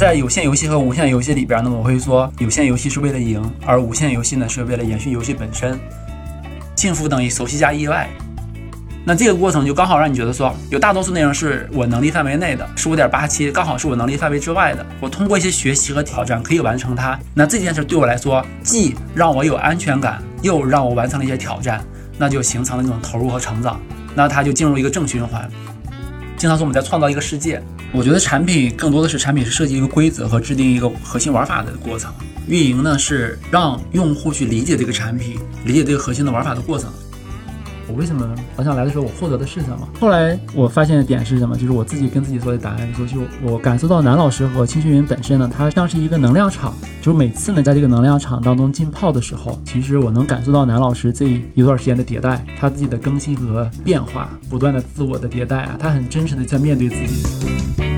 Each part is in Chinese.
在有限游戏和无限游戏里边，呢我会说，有限游戏是为了赢，而无限游戏呢是为了延续游戏本身。幸福等于熟悉加意外。那这个过程就刚好让你觉得说，有大多数内容是我能力范围内的，十五点八七刚好是我能力范围之外的。我通过一些学习和挑战可以完成它。那这件事对我来说，既让我有安全感，又让我完成了一些挑战，那就形成了这种投入和成长。那它就进入一个正循环。经常说我们在创造一个世界，我觉得产品更多的是产品是设计一个规则和制定一个核心玩法的过程。运营呢是让用户去理解这个产品，理解这个核心的玩法的过程。我为什么好想来的时候，我获得的是什么？后来我发现的点是什么？就是我自己跟自己说的答案，说就我感受到男老师和青训云本身呢，它像是一个能量场。就每次呢，在这个能量场当中浸泡的时候，其实我能感受到男老师这一段时间的迭代，他自己的更新和变化，不断的自我的迭代啊，他很真实的在面对自己。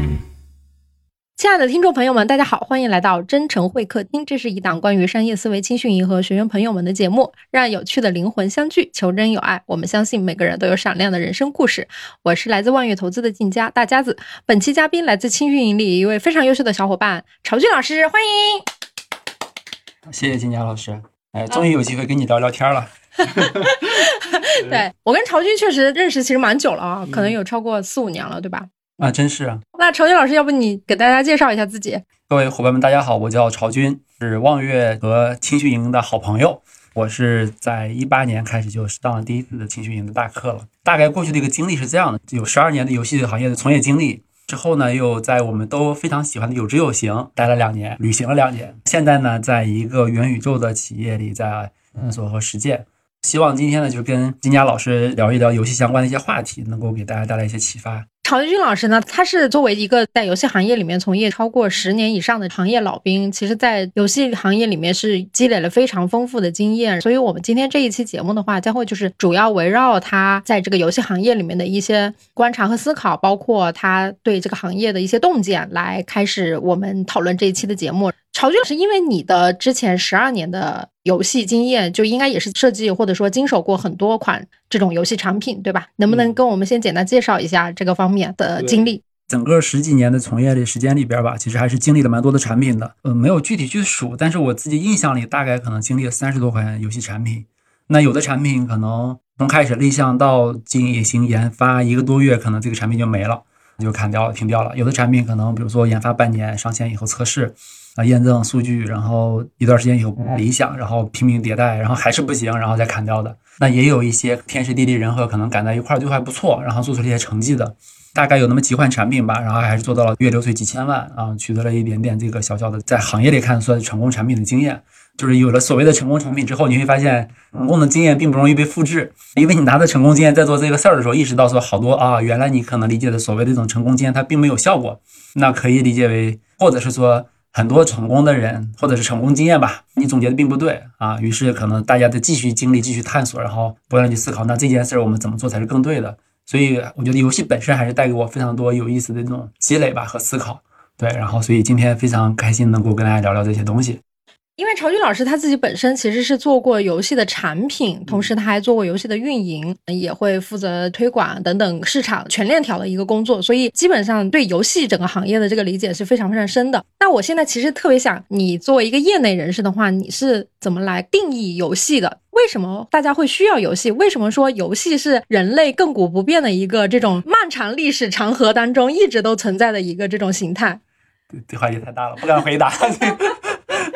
亲爱的听众朋友们，大家好，欢迎来到真诚会客厅。这是一档关于商业思维、青训营和学员朋友们的节目，让有趣的灵魂相聚，求真有爱。我们相信每个人都有闪亮的人生故事。我是来自万悦投资的静佳大家子。本期嘉宾来自青训营里一位非常优秀的小伙伴曹俊老师，欢迎。谢谢金佳老师，哎，终于有机会跟你聊聊天了。对我跟曹军确实认识其实蛮久了啊，可能有超过四五年了，对吧？啊，真是啊。那朝军老师，要不你给大家介绍一下自己？各位伙伴们，大家好，我叫朝军，是望月和青训营的好朋友。我是在一八年开始就上了第一次的青训营的大课了。大概过去的一个经历是这样的：有十二年的游戏行业的从业经历，之后呢，又在我们都非常喜欢的有知有行待了两年，旅行了两年。现在呢，在一个元宇宙的企业里，在探索和实践。希望今天呢，就跟金佳老师聊一聊游戏相关的一些话题，能够给大家带来一些启发。曹军老师呢，他是作为一个在游戏行业里面从业超过十年以上的行业老兵，其实，在游戏行业里面是积累了非常丰富的经验。所以，我们今天这一期节目的话，将会就是主要围绕他在这个游戏行业里面的一些观察和思考，包括他对这个行业的一些洞见，来开始我们讨论这一期的节目。曹军是因为你的之前十二年的游戏经验，就应该也是设计或者说经手过很多款这种游戏产品，对吧？能不能跟我们先简单介绍一下这个方面的经历？整个十几年的从业的时间里边吧，其实还是经历了蛮多的产品的。呃，没有具体去数，但是我自己印象里大概可能经历了三十多款游戏产品。那有的产品可能从开始立项到进行研发一个多月，可能这个产品就没了，就砍掉了、停掉了。有的产品可能比如说研发半年，上线以后测试。啊，验证数据，然后一段时间以后理想，然后拼命迭代，然后还是不行，然后再砍掉的。那也有一些天时地利人和，可能赶在一块儿就还不错，然后做出了一些成绩的。大概有那么几款产品吧，然后还是做到了月流水几千万啊，取得了一点点这个小小的在行业里看算是成功产品的经验。就是有了所谓的成功产品之后，你会发现成功的经验并不容易被复制，因为你拿着成功经验在做这个事儿的时候，意识到说好多啊，原来你可能理解的所谓的这种成功经验它并没有效果。那可以理解为，或者是说。很多成功的人，或者是成功经验吧，你总结的并不对啊。于是可能大家在继续经历、继续探索，然后不断去思考，那这件事儿我们怎么做才是更对的？所以我觉得游戏本身还是带给我非常多有意思的这种积累吧和思考。对，然后所以今天非常开心能够跟大家聊聊这些东西。因为曹军老师他自己本身其实是做过游戏的产品，同时他还做过游戏的运营，也会负责推广等等市场全链条的一个工作，所以基本上对游戏整个行业的这个理解是非常非常深的。那我现在其实特别想，你作为一个业内人士的话，你是怎么来定义游戏的？为什么大家会需要游戏？为什么说游戏是人类亘古不变的一个这种漫长历史长河当中一直都存在的一个这种形态？这话题太大了，不敢回答。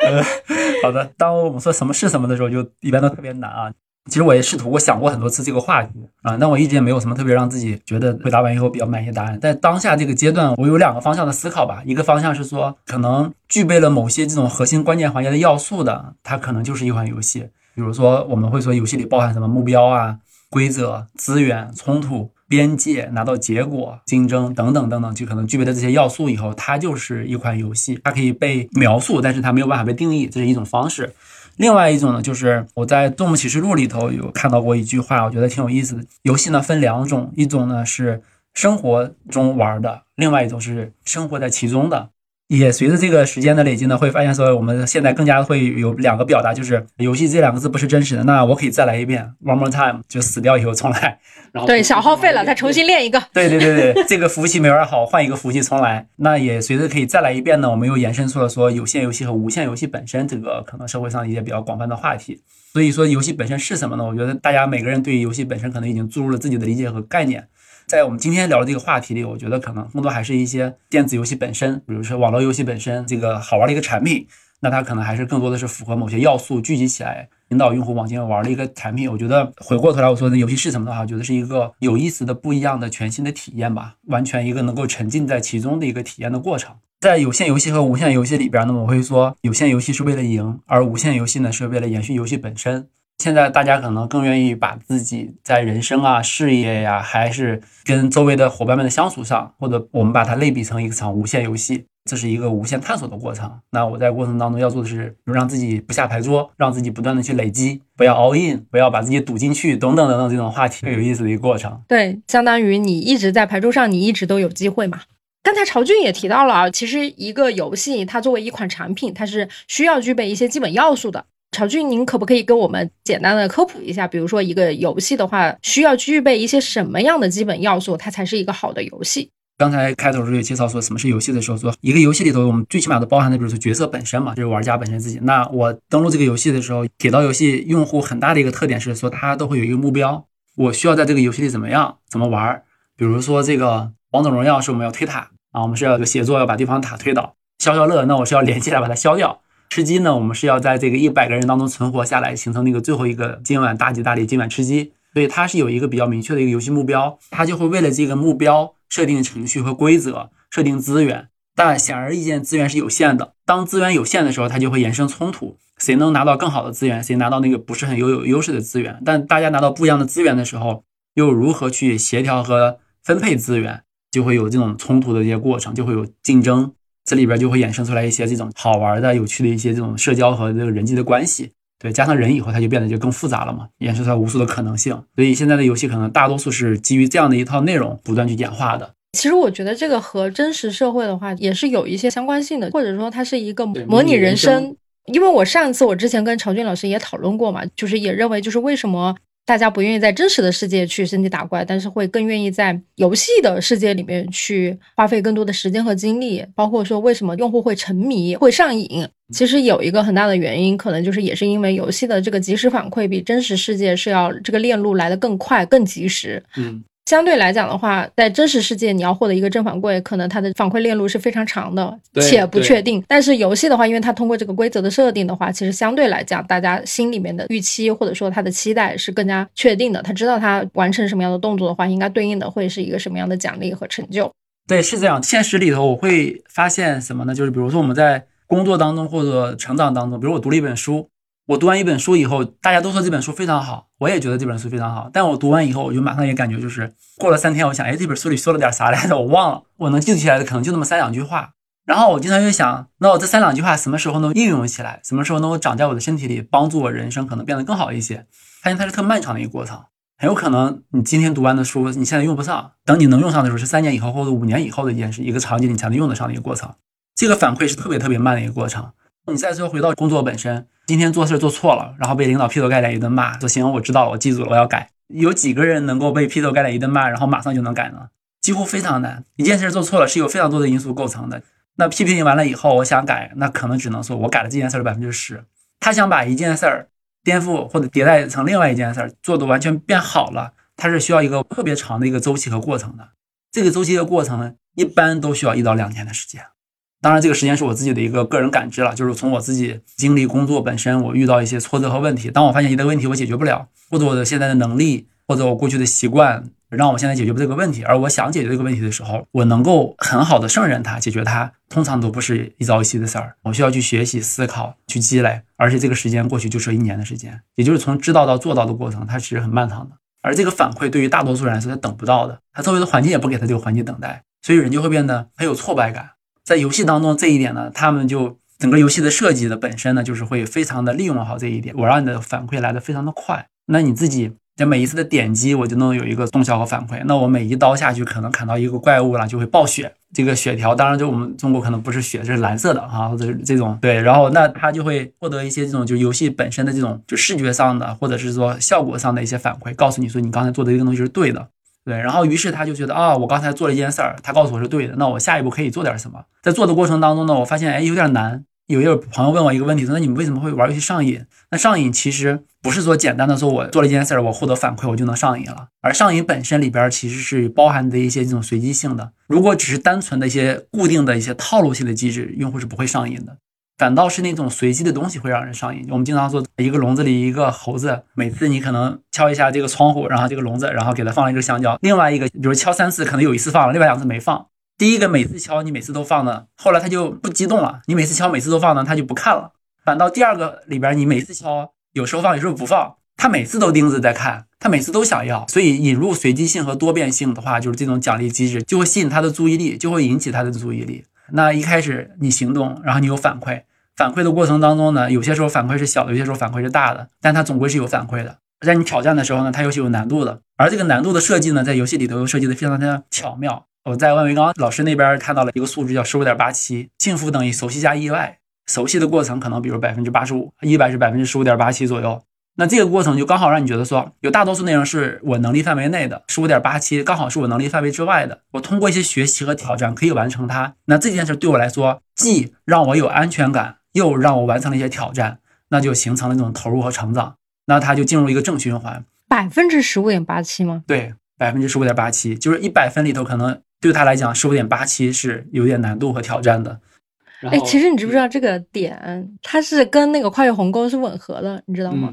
呃，好的。当我们说什么是什么的时候，就一般都特别难啊。其实我也试图我想过很多次这个话题啊，但我一直也没有什么特别让自己觉得回答完以后比较满意的答案。在当下这个阶段，我有两个方向的思考吧。一个方向是说，可能具备了某些这种核心关键环节的要素的，它可能就是一款游戏。比如说，我们会说游戏里包含什么目标啊、规则、资源、冲突。边界拿到结果、竞争等等等等，就可能具备的这些要素以后，它就是一款游戏。它可以被描述，但是它没有办法被定义，这是一种方式。另外一种呢，就是我在《动物启示录》里头有看到过一句话，我觉得挺有意思的。游戏呢分两种，一种呢是生活中玩的，另外一种是生活在其中的。也随着这个时间的累积呢，会发现说我们现在更加会有两个表达，就是游戏这两个字不是真实的，那我可以再来一遍，one more time，就死掉以后重来，然后对小耗费了，再重新练一个。对对对对，这个服务器没玩好，换一个服务器重来。那也随着可以再来一遍呢，我们又延伸出了说有线游戏和无线游戏本身这个可能社会上一些比较广泛的话题。所以说游戏本身是什么呢？我觉得大家每个人对于游戏本身可能已经注入了自己的理解和概念。在我们今天聊的这个话题里，我觉得可能更多还是一些电子游戏本身，比如说网络游戏本身这个好玩的一个产品，那它可能还是更多的是符合某些要素聚集起来，引导用户往前玩的一个产品。我觉得回过头来我说的游戏是什么的话，我觉得是一个有意思的、不一样的、全新的体验吧，完全一个能够沉浸在其中的一个体验的过程。在有线游戏和无线游戏里边呢，我会说有线游戏是为了赢，而无线游戏呢是为了延续游戏本身。现在大家可能更愿意把自己在人生啊、事业呀，还是跟周围的伙伴们的相处上，或者我们把它类比成一场无限游戏，这是一个无限探索的过程。那我在过程当中要做的是，让自己不下牌桌，让自己不断的去累积，不要 all in，不要把自己赌进去，等等等等这种话题，有意思的一个过程。对，相当于你一直在牌桌上，你一直都有机会嘛。刚才曹俊也提到了啊，其实一个游戏它作为一款产品，它是需要具备一些基本要素的。曹俊，您可不可以跟我们简单的科普一下？比如说，一个游戏的话，需要具备一些什么样的基本要素，它才是一个好的游戏？刚才开头时候有介绍说什么是游戏的时候，说一个游戏里头，我们最起码都包含的，比如说角色本身嘛，就是玩家本身自己。那我登录这个游戏的时候，铁道游戏用户很大的一个特点是说，大家都会有一个目标，我需要在这个游戏里怎么样，怎么玩？比如说这个王者荣耀是我们要推塔啊，我们是要有协作，要把对方塔推倒。消消乐，那我是要连起来把它消掉。吃鸡呢，我们是要在这个一百个人当中存活下来，形成那个最后一个今晚大吉大利，今晚吃鸡。所以它是有一个比较明确的一个游戏目标，它就会为了这个目标设定程序和规则，设定资源。但显而易见，资源是有限的。当资源有限的时候，它就会衍生冲突，谁能拿到更好的资源，谁拿到那个不是很有有优势的资源。但大家拿到不一样的资源的时候，又如何去协调和分配资源，就会有这种冲突的一些过程，就会有竞争。这里边就会衍生出来一些这种好玩的、有趣的一些这种社交和这个人际的关系，对，加上人以后，它就变得就更复杂了嘛，衍生出来无数的可能性。所以现在的游戏可能大多数是基于这样的一套内容不断去演化的。其实我觉得这个和真实社会的话也是有一些相关性的，或者说它是一个模拟人生。因为我上次我之前跟曹俊老师也讨论过嘛，就是也认为就是为什么。大家不愿意在真实的世界去升级打怪，但是会更愿意在游戏的世界里面去花费更多的时间和精力。包括说为什么用户会沉迷、会上瘾，其实有一个很大的原因，可能就是也是因为游戏的这个及时反馈比真实世界是要这个链路来的更快、更及时。嗯。相对来讲的话，在真实世界你要获得一个正反馈，可能它的反馈链路是非常长的，且不确定。但是游戏的话，因为它通过这个规则的设定的话，其实相对来讲，大家心里面的预期或者说他的期待是更加确定的。他知道他完成什么样的动作的话，应该对应的会是一个什么样的奖励和成就。对，是这样。现实里头我会发现什么呢？就是比如说我们在工作当中或者成长当中，比如我读了一本书。我读完一本书以后，大家都说这本书非常好，我也觉得这本书非常好。但我读完以后，我就马上也感觉就是过了三天，我想，哎，这本书里说了点啥来着？我忘了。我能记起来的可能就那么三两句话。然后我经常就想，那我这三两句话什么时候能应用起来？什么时候能够长在我的身体里，帮助我人生可能变得更好一些？发现它是特漫长的一个过程，很有可能你今天读完的书，你现在用不上，等你能用上的时候是三年以后或者五年以后的一件事，一个场景你才能用得上的一个过程。这个反馈是特别特别慢的一个过程。你再说回到工作本身，今天做事做错了，然后被领导劈头盖脸一顿骂，说行，我知道了，我记住了，我要改。有几个人能够被劈头盖脸一顿骂，然后马上就能改呢？几乎非常难。一件事做错了是有非常多的因素构成的。那批评完了以后，我想改，那可能只能说我改了这件事的百分之十。他想把一件事儿颠覆或者迭代成另外一件事儿，做的完全变好了，他是需要一个特别长的一个周期和过程的。这个周期的过程呢，一般都需要一到两年的时间。当然，这个时间是我自己的一个个人感知了，就是从我自己经历工作本身，我遇到一些挫折和问题。当我发现一个问题我解决不了，或者我的现在的能力，或者我过去的习惯让我现在解决不这个问题，而我想解决这个问题的时候，我能够很好的胜任它，解决它，通常都不是一朝一夕的事儿。我需要去学习、思考、去积累，而且这个时间过去就是一年的时间，也就是从知道到做到的过程，它其实很漫长的。而这个反馈对于大多数人来说，他等不到的，他周围的环境也不给他这个环境等待，所以人就会变得很有挫败感。在游戏当中，这一点呢，他们就整个游戏的设计的本身呢，就是会非常的利用好这一点。我让你的反馈来的非常的快，那你自己这每一次的点击，我就能有一个动效和反馈。那我每一刀下去，可能砍到一个怪物了，就会爆血。这个血条，当然就我们中国可能不是血，这是蓝色的啊，或者这种对。然后那他就会获得一些这种就游戏本身的这种就视觉上的，或者是说效果上的一些反馈，告诉你说你刚才做的这个东西是对的。对，然后于是他就觉得啊，我刚才做了一件事儿，他告诉我是对的，那我下一步可以做点什么？在做的过程当中呢，我发现哎有点难。有一个朋友问我一个问题，说那你们为什么会玩游戏上瘾？那上瘾其实不是说简单的说我做了一件事儿，我获得反馈我就能上瘾了，而上瘾本身里边其实是包含的一些这种随机性的。如果只是单纯的一些固定的一些套路性的机制，用户是不会上瘾的，反倒是那种随机的东西会让人上瘾。我们经常说一个笼子里一个猴子，每次你可能敲一下这个窗户，然后这个笼子，然后给它放了一个香蕉，另外一个比如敲三次，可能有一次放了，另外两次没放。第一个每次敲你每次都放呢，后来他就不激动了。你每次敲每次都放呢，他就不看了。反倒第二个里边，你每次敲有时候放有时候不放，他每次都盯着在看，他每次都想要。所以引入随机性和多变性的话，就是这种奖励机制就会吸引他的注意力，就会引起他的注意力。那一开始你行动，然后你有反馈，反馈的过程当中呢，有些时候反馈是小的，有些时候反馈是大的，但它总归是有反馈的。在你挑战的时候呢，它又是有难度的，而这个难度的设计呢，在游戏里头又设计的非常的巧妙。我在万维刚老师那边看到了一个数值，叫十五点八七，幸福等于熟悉加意外。熟悉的过程可能比如百分之八十五，意外是百分之十五点八七左右。那这个过程就刚好让你觉得说，有大多数内容是我能力范围内的，十五点八七刚好是我能力范围之外的。我通过一些学习和挑战可以完成它。那这件事对我来说，既让我有安全感，又让我完成了一些挑战，那就形成了这种投入和成长。那它就进入一个正循环。百分之十五点八七吗？对，百分之十五点八七，就是一百分里头可能。对他来讲，十五点八七是有点难度和挑战的。哎，其实你知不知道这个点，它是跟那个跨越鸿沟是吻合的，你知道吗？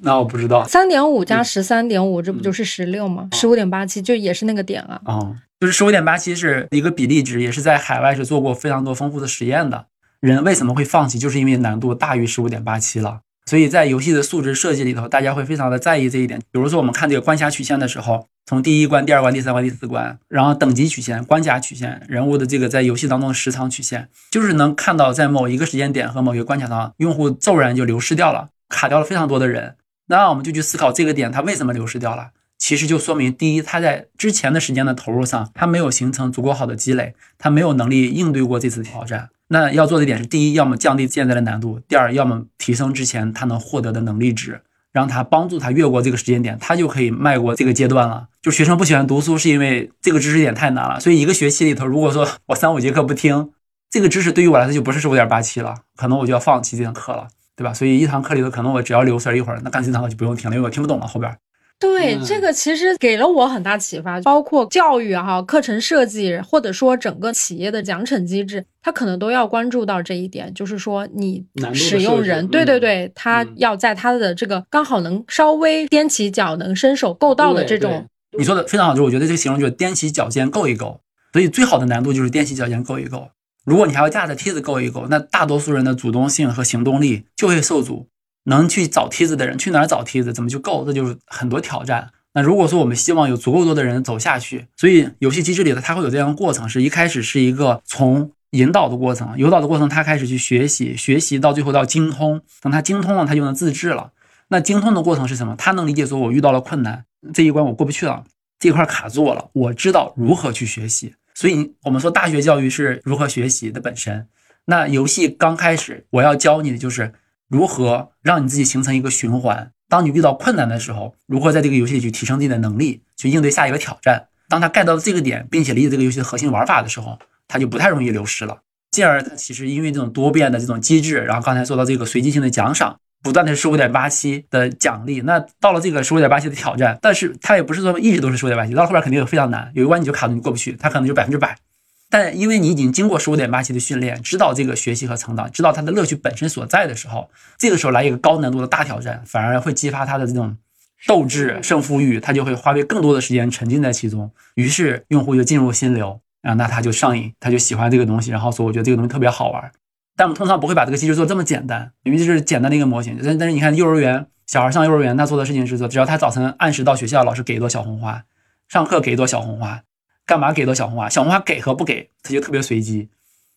那我不知道。三点五加十三点五，这不就是十六吗？十五点八七就也是那个点啊。啊，就是十五点八七是一个比例值，也是在海外是做过非常多丰富的实验的。人为什么会放弃？就是因为难度大于十五点八七了。所以在游戏的素质设计里头，大家会非常的在意这一点。比如说，我们看这个关卡曲线的时候，从第一关、第二关、第三关、第四关，然后等级曲线、关卡曲线、人物的这个在游戏当中的时长曲线，就是能看到在某一个时间点和某一个关卡上，用户骤然就流失掉了，卡掉了非常多的人。那我们就去思考这个点，它为什么流失掉了？其实就说明，第一，他在之前的时间的投入上，他没有形成足够好的积累，他没有能力应对过这次挑战。那要做的点是：第一，要么降低现在的难度；第二，要么提升之前他能获得的能力值，让他帮助他越过这个时间点，他就可以迈过这个阶段了。就学生不喜欢读书，是因为这个知识点太难了。所以一个学期里头，如果说我三五节课不听，这个知识对于我来说就不是十五点八七了，可能我就要放弃这堂课了，对吧？所以一堂课里头，可能我只要留神一会儿，那干脆这堂课就不用听了，因为我听不懂了后边。对，这个其实给了我很大启发，包括教育哈、课程设计，或者说整个企业的奖惩机制，他可能都要关注到这一点，就是说你使用人，对对对，他要在他的这个刚好能稍微踮起脚能伸手够到的这种。你说的非常好，就是我觉得这个形容就是踮起脚尖够一够，所以最好的难度就是踮起脚尖够一够。如果你还要架着梯子够一够，那大多数人的主动性和行动力就会受阻。能去找梯子的人去哪儿找梯子？怎么去够？这就是很多挑战。那如果说我们希望有足够多的人走下去，所以游戏机制里的它会有这样的过程：是一开始是一个从引导的过程，引导的过程，他开始去学习，学习到最后到精通。等他精通了，他就能自制了。那精通的过程是什么？他能理解说，我遇到了困难，这一关我过不去了，这一块卡住我了，我知道如何去学习。所以我们说大学教育是如何学习的本身。那游戏刚开始，我要教你的就是。如何让你自己形成一个循环？当你遇到困难的时候，如何在这个游戏里去提升自己的能力，去应对下一个挑战？当他 get 到这个点，并且理解这个游戏的核心玩法的时候，他就不太容易流失了。进而，他其实因为这种多变的这种机制，然后刚才说到这个随机性的奖赏，不断的十五点八七的奖励，那到了这个十五点八七的挑战，但是他也不是说一直都是十五点八七，到后边肯定有非常难，有一关你就卡住，你过不去，他可能就百分之百。但因为你已经经过十五点八七的训练，知道这个学习和成长，知道它的乐趣本身所在的时候，这个时候来一个高难度的大挑战，反而会激发他的这种斗志、胜负欲，他就会花费更多的时间沉浸在其中。于是用户就进入心流啊，那他就上瘾，他就喜欢这个东西，然后说我觉得这个东西特别好玩。但我们通常不会把这个机制做这么简单，因为这是简单的一个模型。但但是你看幼儿园小孩上幼儿园，他做的事情是说，只要他早晨按时到学校，老师给一朵小红花，上课给一朵小红花。干嘛给朵小红花？小红花给和不给，它就特别随机。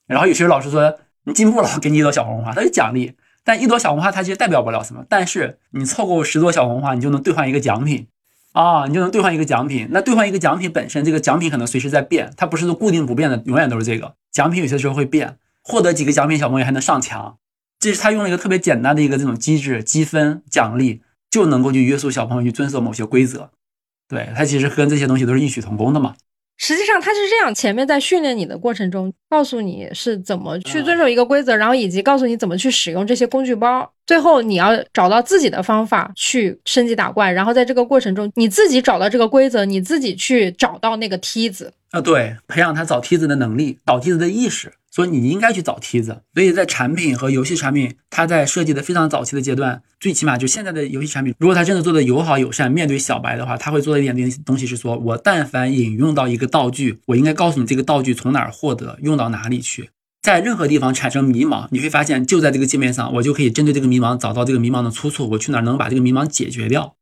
然后有些老师说你进步了，给你一朵小红花，它是奖励。但一朵小红花它其实代表不了什么。但是你凑够十朵小红花，你就能兑换一个奖品。啊，你就能兑换一个奖品。那兑换一个奖品本身，这个奖品可能随时在变，它不是固定不变的，永远都是这个奖品，有些时候会变。获得几个奖品，小朋友还能上墙。这是他用了一个特别简单的一个这种机制，积分奖励就能够去约束小朋友去遵守某些规则。对他其实跟这些东西都是异曲同工的嘛。实际上他是这样，前面在训练你的过程中，告诉你是怎么去遵守一个规则，然后以及告诉你怎么去使用这些工具包。最后你要找到自己的方法去升级打怪，然后在这个过程中你自己找到这个规则，你自己去找到那个梯子。啊，对，培养他找梯子的能力，找梯子的意识。所以你应该去找梯子。所以在产品和游戏产品，它在设计的非常早期的阶段，最起码就现在的游戏产品，如果它真的做的友好友善，面对小白的话，他会做的一点东东西是说，我但凡引用到一个道具，我应该告诉你这个道具从哪儿获得，用到哪里去，在任何地方产生迷茫，你会发现就在这个界面上，我就可以针对这个迷茫找到这个迷茫的出处，我去哪儿能把这个迷茫解决掉。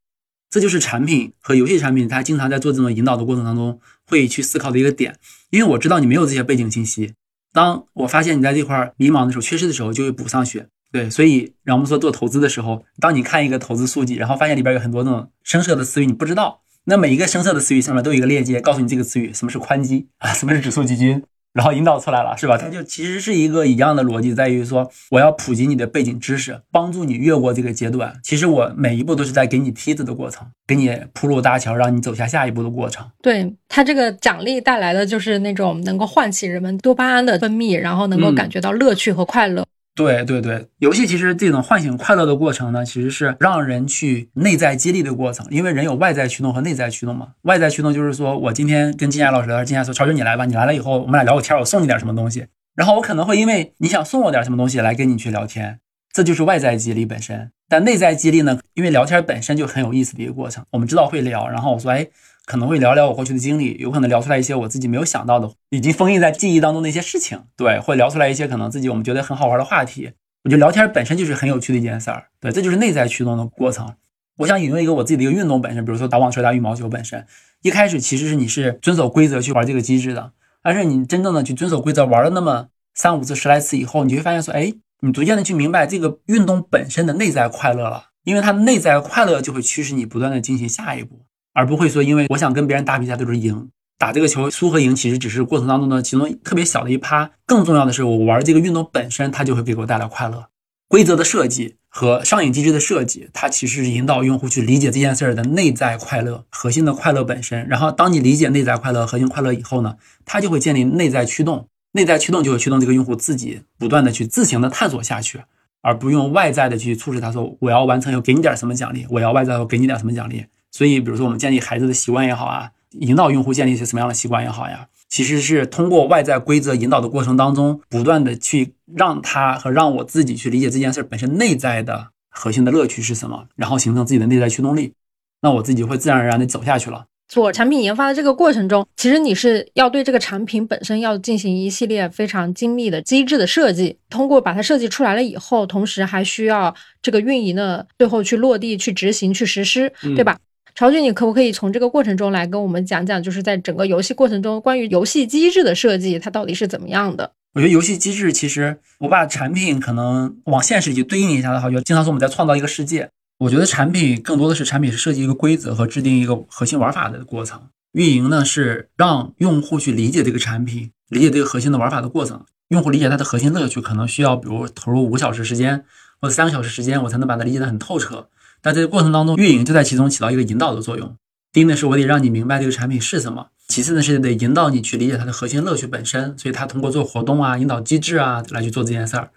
这就是产品和游戏产品，它经常在做这种引导的过程当中会去思考的一个点，因为我知道你没有这些背景信息。当我发现你在这块迷茫的时候、缺失的时候，就会补上去。对，所以让我们说做投资的时候，当你看一个投资数据，然后发现里边有很多那种生涩的词语，你不知道，那每一个生涩的词语上面都有一个链接，告诉你这个词语什么是宽基啊，什么是指数基金。然后引导出来了，是吧？它就其实是一个一样的逻辑，在于说我要普及你的背景知识，帮助你越过这个阶段。其实我每一步都是在给你梯子的过程，给你铺路搭桥，让你走下下一步的过程。对它这个奖励带来的就是那种能够唤起人们多巴胺的分泌，然后能够感觉到乐趣和快乐。对对对，游戏其实这种唤醒快乐的过程呢，其实是让人去内在激励的过程。因为人有外在驱动和内在驱动嘛。外在驱动就是说我今天跟金霞老师聊天，金霞说：“超军你来吧，你来了以后，我们俩聊个天，我送你点什么东西。”然后我可能会因为你想送我点什么东西来跟你去聊天，这就是外在激励本身。但内在激励呢，因为聊天本身就很有意思的一个过程。我们知道会聊，然后我说：“哎。”可能会聊聊我过去的经历，有可能聊出来一些我自己没有想到的，已经封印在记忆当中的一些事情。对，会聊出来一些可能自己我们觉得很好玩的话题。我觉得聊天本身就是很有趣的一件事儿，对，这就是内在驱动的过程。我想引用一个我自己的一个运动本身，比如说打网球、打羽毛球本身，一开始其实是你是遵守规则去玩这个机制的，但是你真正的去遵守规则玩了那么三五次、十来次以后，你会发现说，哎，你逐渐的去明白这个运动本身的内在快乐了，因为它内在快乐就会驱使你不断的进行下一步，而不会说因为我想跟别人打比赛都是赢。打这个球，输和赢其实只是过程当中的其中特别小的一趴。更重要的是，我玩这个运动本身，它就会给我带来快乐。规则的设计和上瘾机制的设计，它其实是引导用户去理解这件事儿的内在快乐、核心的快乐本身。然后，当你理解内在快乐、核心快乐以后呢，它就会建立内在驱动。内在驱动就会驱动这个用户自己不断的去自行的探索下去，而不用外在的去促使他说我要完成，要给你点什么奖励，我要外在要给你点什么奖励。所以，比如说我们建立孩子的习惯也好啊。引导用户建立一些什么样的习惯也好呀，其实是通过外在规则引导的过程当中，不断的去让他和让我自己去理解这件事本身内在的核心的乐趣是什么，然后形成自己的内在驱动力，那我自己会自然而然的走下去了。做产品研发的这个过程中，其实你是要对这个产品本身要进行一系列非常精密的机制的设计，通过把它设计出来了以后，同时还需要这个运营的最后去落地、去执行、去实施，对吧？朝俊，你可不可以从这个过程中来跟我们讲讲，就是在整个游戏过程中，关于游戏机制的设计，它到底是怎么样的？我觉得游戏机制其实，我把产品可能往现实去对应一下的话，就经常说我们在创造一个世界。我觉得产品更多的是产品是设计一个规则和制定一个核心玩法的过程，运营呢是让用户去理解这个产品，理解这个核心的玩法的过程。用户理解它的核心乐趣，可能需要比如投入五小时时间或者三个小时时间，我才能把它理解的很透彻。但这个过程当中，运营就在其中起到一个引导的作用。第一呢，是我得让你明白这个产品是什么；其次呢，是得引导你去理解它的核心乐趣本身。所以，他通过做活动啊、引导机制啊来去做这件事儿。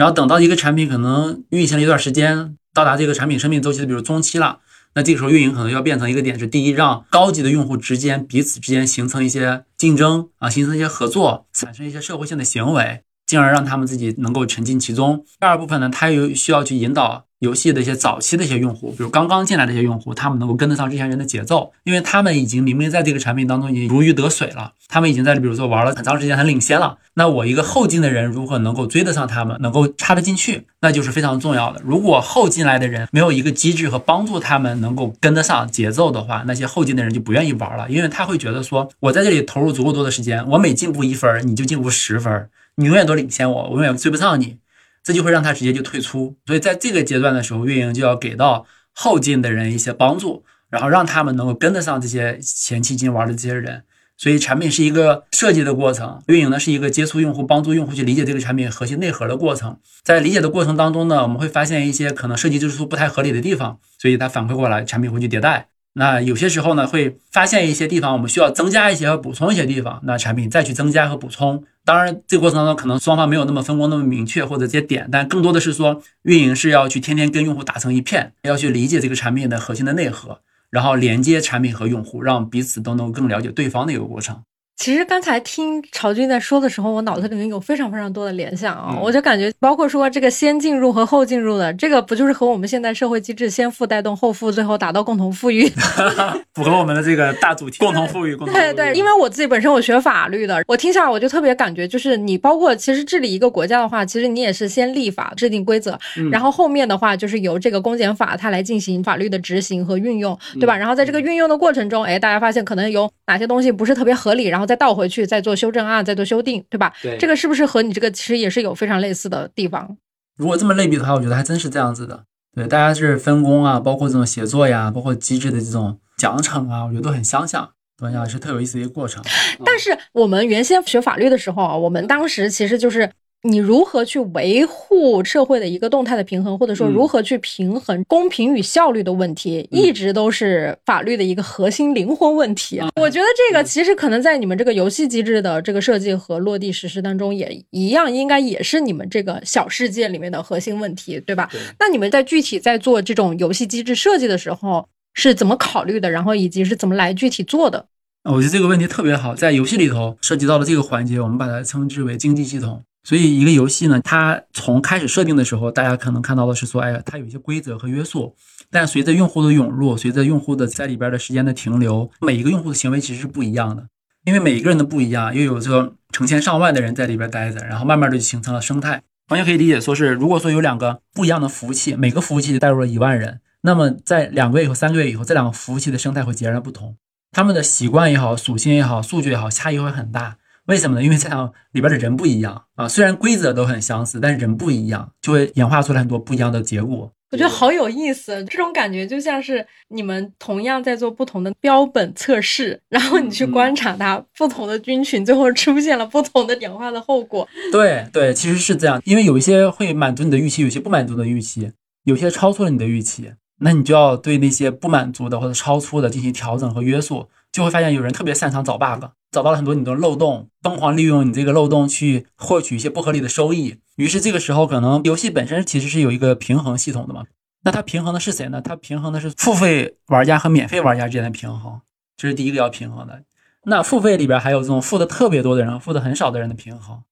然后等到一个产品可能运行了一段时间，到达这个产品生命周期的比如中期了，那这个时候运营可能要变成一个点是：第一，让高级的用户之间彼此之间形成一些竞争啊，形成一些合作，产生一些社会性的行为，进而让他们自己能够沉浸其中。第二部分呢，它又需要去引导。游戏的一些早期的一些用户，比如刚刚进来的一些用户，他们能够跟得上这些人的节奏，因为他们已经明明在这个产品当中已经如鱼得水了，他们已经在比如说玩了很长时间，很领先了。那我一个后进的人如何能够追得上他们，能够插得进去，那就是非常重要的。如果后进来的人没有一个机制和帮助他们能够跟得上节奏的话，那些后进的人就不愿意玩了，因为他会觉得说，我在这里投入足够多的时间，我每进步一分，你就进步十分，你永远都领先我，我永远追不上你。这就会让他直接就退出，所以在这个阶段的时候，运营就要给到后进的人一些帮助，然后让他们能够跟得上这些前期进行玩的这些人。所以产品是一个设计的过程，运营呢是一个接触用户、帮助用户去理解这个产品核心内核的过程。在理解的过程当中呢，我们会发现一些可能设计之初不太合理的地方，所以它反馈过来，产品会去迭代。那有些时候呢，会发现一些地方我们需要增加一些和补充一些地方，那产品再去增加和补充。当然，这个过程当中可能双方没有那么分工那么明确或者这些点，但更多的是说运营是要去天天跟用户打成一片，要去理解这个产品的核心的内核。然后连接产品和用户，让彼此都能更了解对方的一个过程。其实刚才听曹军在说的时候，我脑子里面有非常非常多的联想啊，我就感觉包括说这个先进入和后进入的，这个不就是和我们现在社会机制先富带动后富，最后达到共同富裕 符合我们的这个大主题，共同富裕。共同对对，因为我自己本身我学法律的，我听下来我就特别感觉，就是你包括其实治理一个国家的话，其实你也是先立法制定规则，然后后面的话就是由这个公检法它来进行法律的执行和运用，对吧？然后在这个运用的过程中，哎，大家发现可能有哪些东西不是特别合理，然后再倒回去再做。修正案，再做修订，对吧？对，这个是不是和你这个其实也是有非常类似的地方？如果这么类比的话，我觉得还真是这样子的。对，大家是分工啊，包括这种协作呀，包括机制的这种奖惩啊，我觉得都很相像，对呀是特有意思的一个过程。但是我们原先学法律的时候啊，我们当时其实就是。你如何去维护社会的一个动态的平衡，或者说如何去平衡公平与效率的问题，一直都是法律的一个核心灵魂问题啊。我觉得这个其实可能在你们这个游戏机制的这个设计和落地实施当中也一样，应该也是你们这个小世界里面的核心问题，对吧？那你们在具体在做这种游戏机制设计的时候是怎么考虑的？然后以及是怎么来具体做的？我觉得这个问题特别好，在游戏里头涉及到了这个环节，我们把它称之为经济系统。所以，一个游戏呢，它从开始设定的时候，大家可能看到的是说，哎呀，它有一些规则和约束。但随着用户的涌入，随着用户的在里边的时间的停留，每一个用户的行为其实是不一样的。因为每一个人的不一样，又有这个成千上万的人在里边待着，然后慢慢的就形成了生态。完全可以理解说是，如果说有两个不一样的服务器，每个服务器带入了一万人，那么在两个月以后、三个月以后，这两个服务器的生态会截然不同，他们的习惯也好、属性也好、数据也好，差异会很大。为什么呢？因为这样里边的人不一样啊，虽然规则都很相似，但是人不一样，就会演化出来很多不一样的结果。我觉得好有意思，这种感觉就像是你们同样在做不同的标本测试，然后你去观察它不同的菌群，最后出现了不同的演化的后果。对对，其实是这样，因为有一些会满足你的预期，有些不满足的预期，有些超出了你的预期，那你就要对那些不满足的或者超出的进行调整和约束，就会发现有人特别擅长找 bug。找到了很多你的漏洞，疯狂利用你这个漏洞去获取一些不合理的收益。于是这个时候，可能游戏本身其实是有一个平衡系统的嘛？那它平衡的是谁呢？它平衡的是付费玩家和免费玩家之间的平衡，这是第一个要平衡的。那付费里边还有这种付的特别多的人付的很少的人的平衡，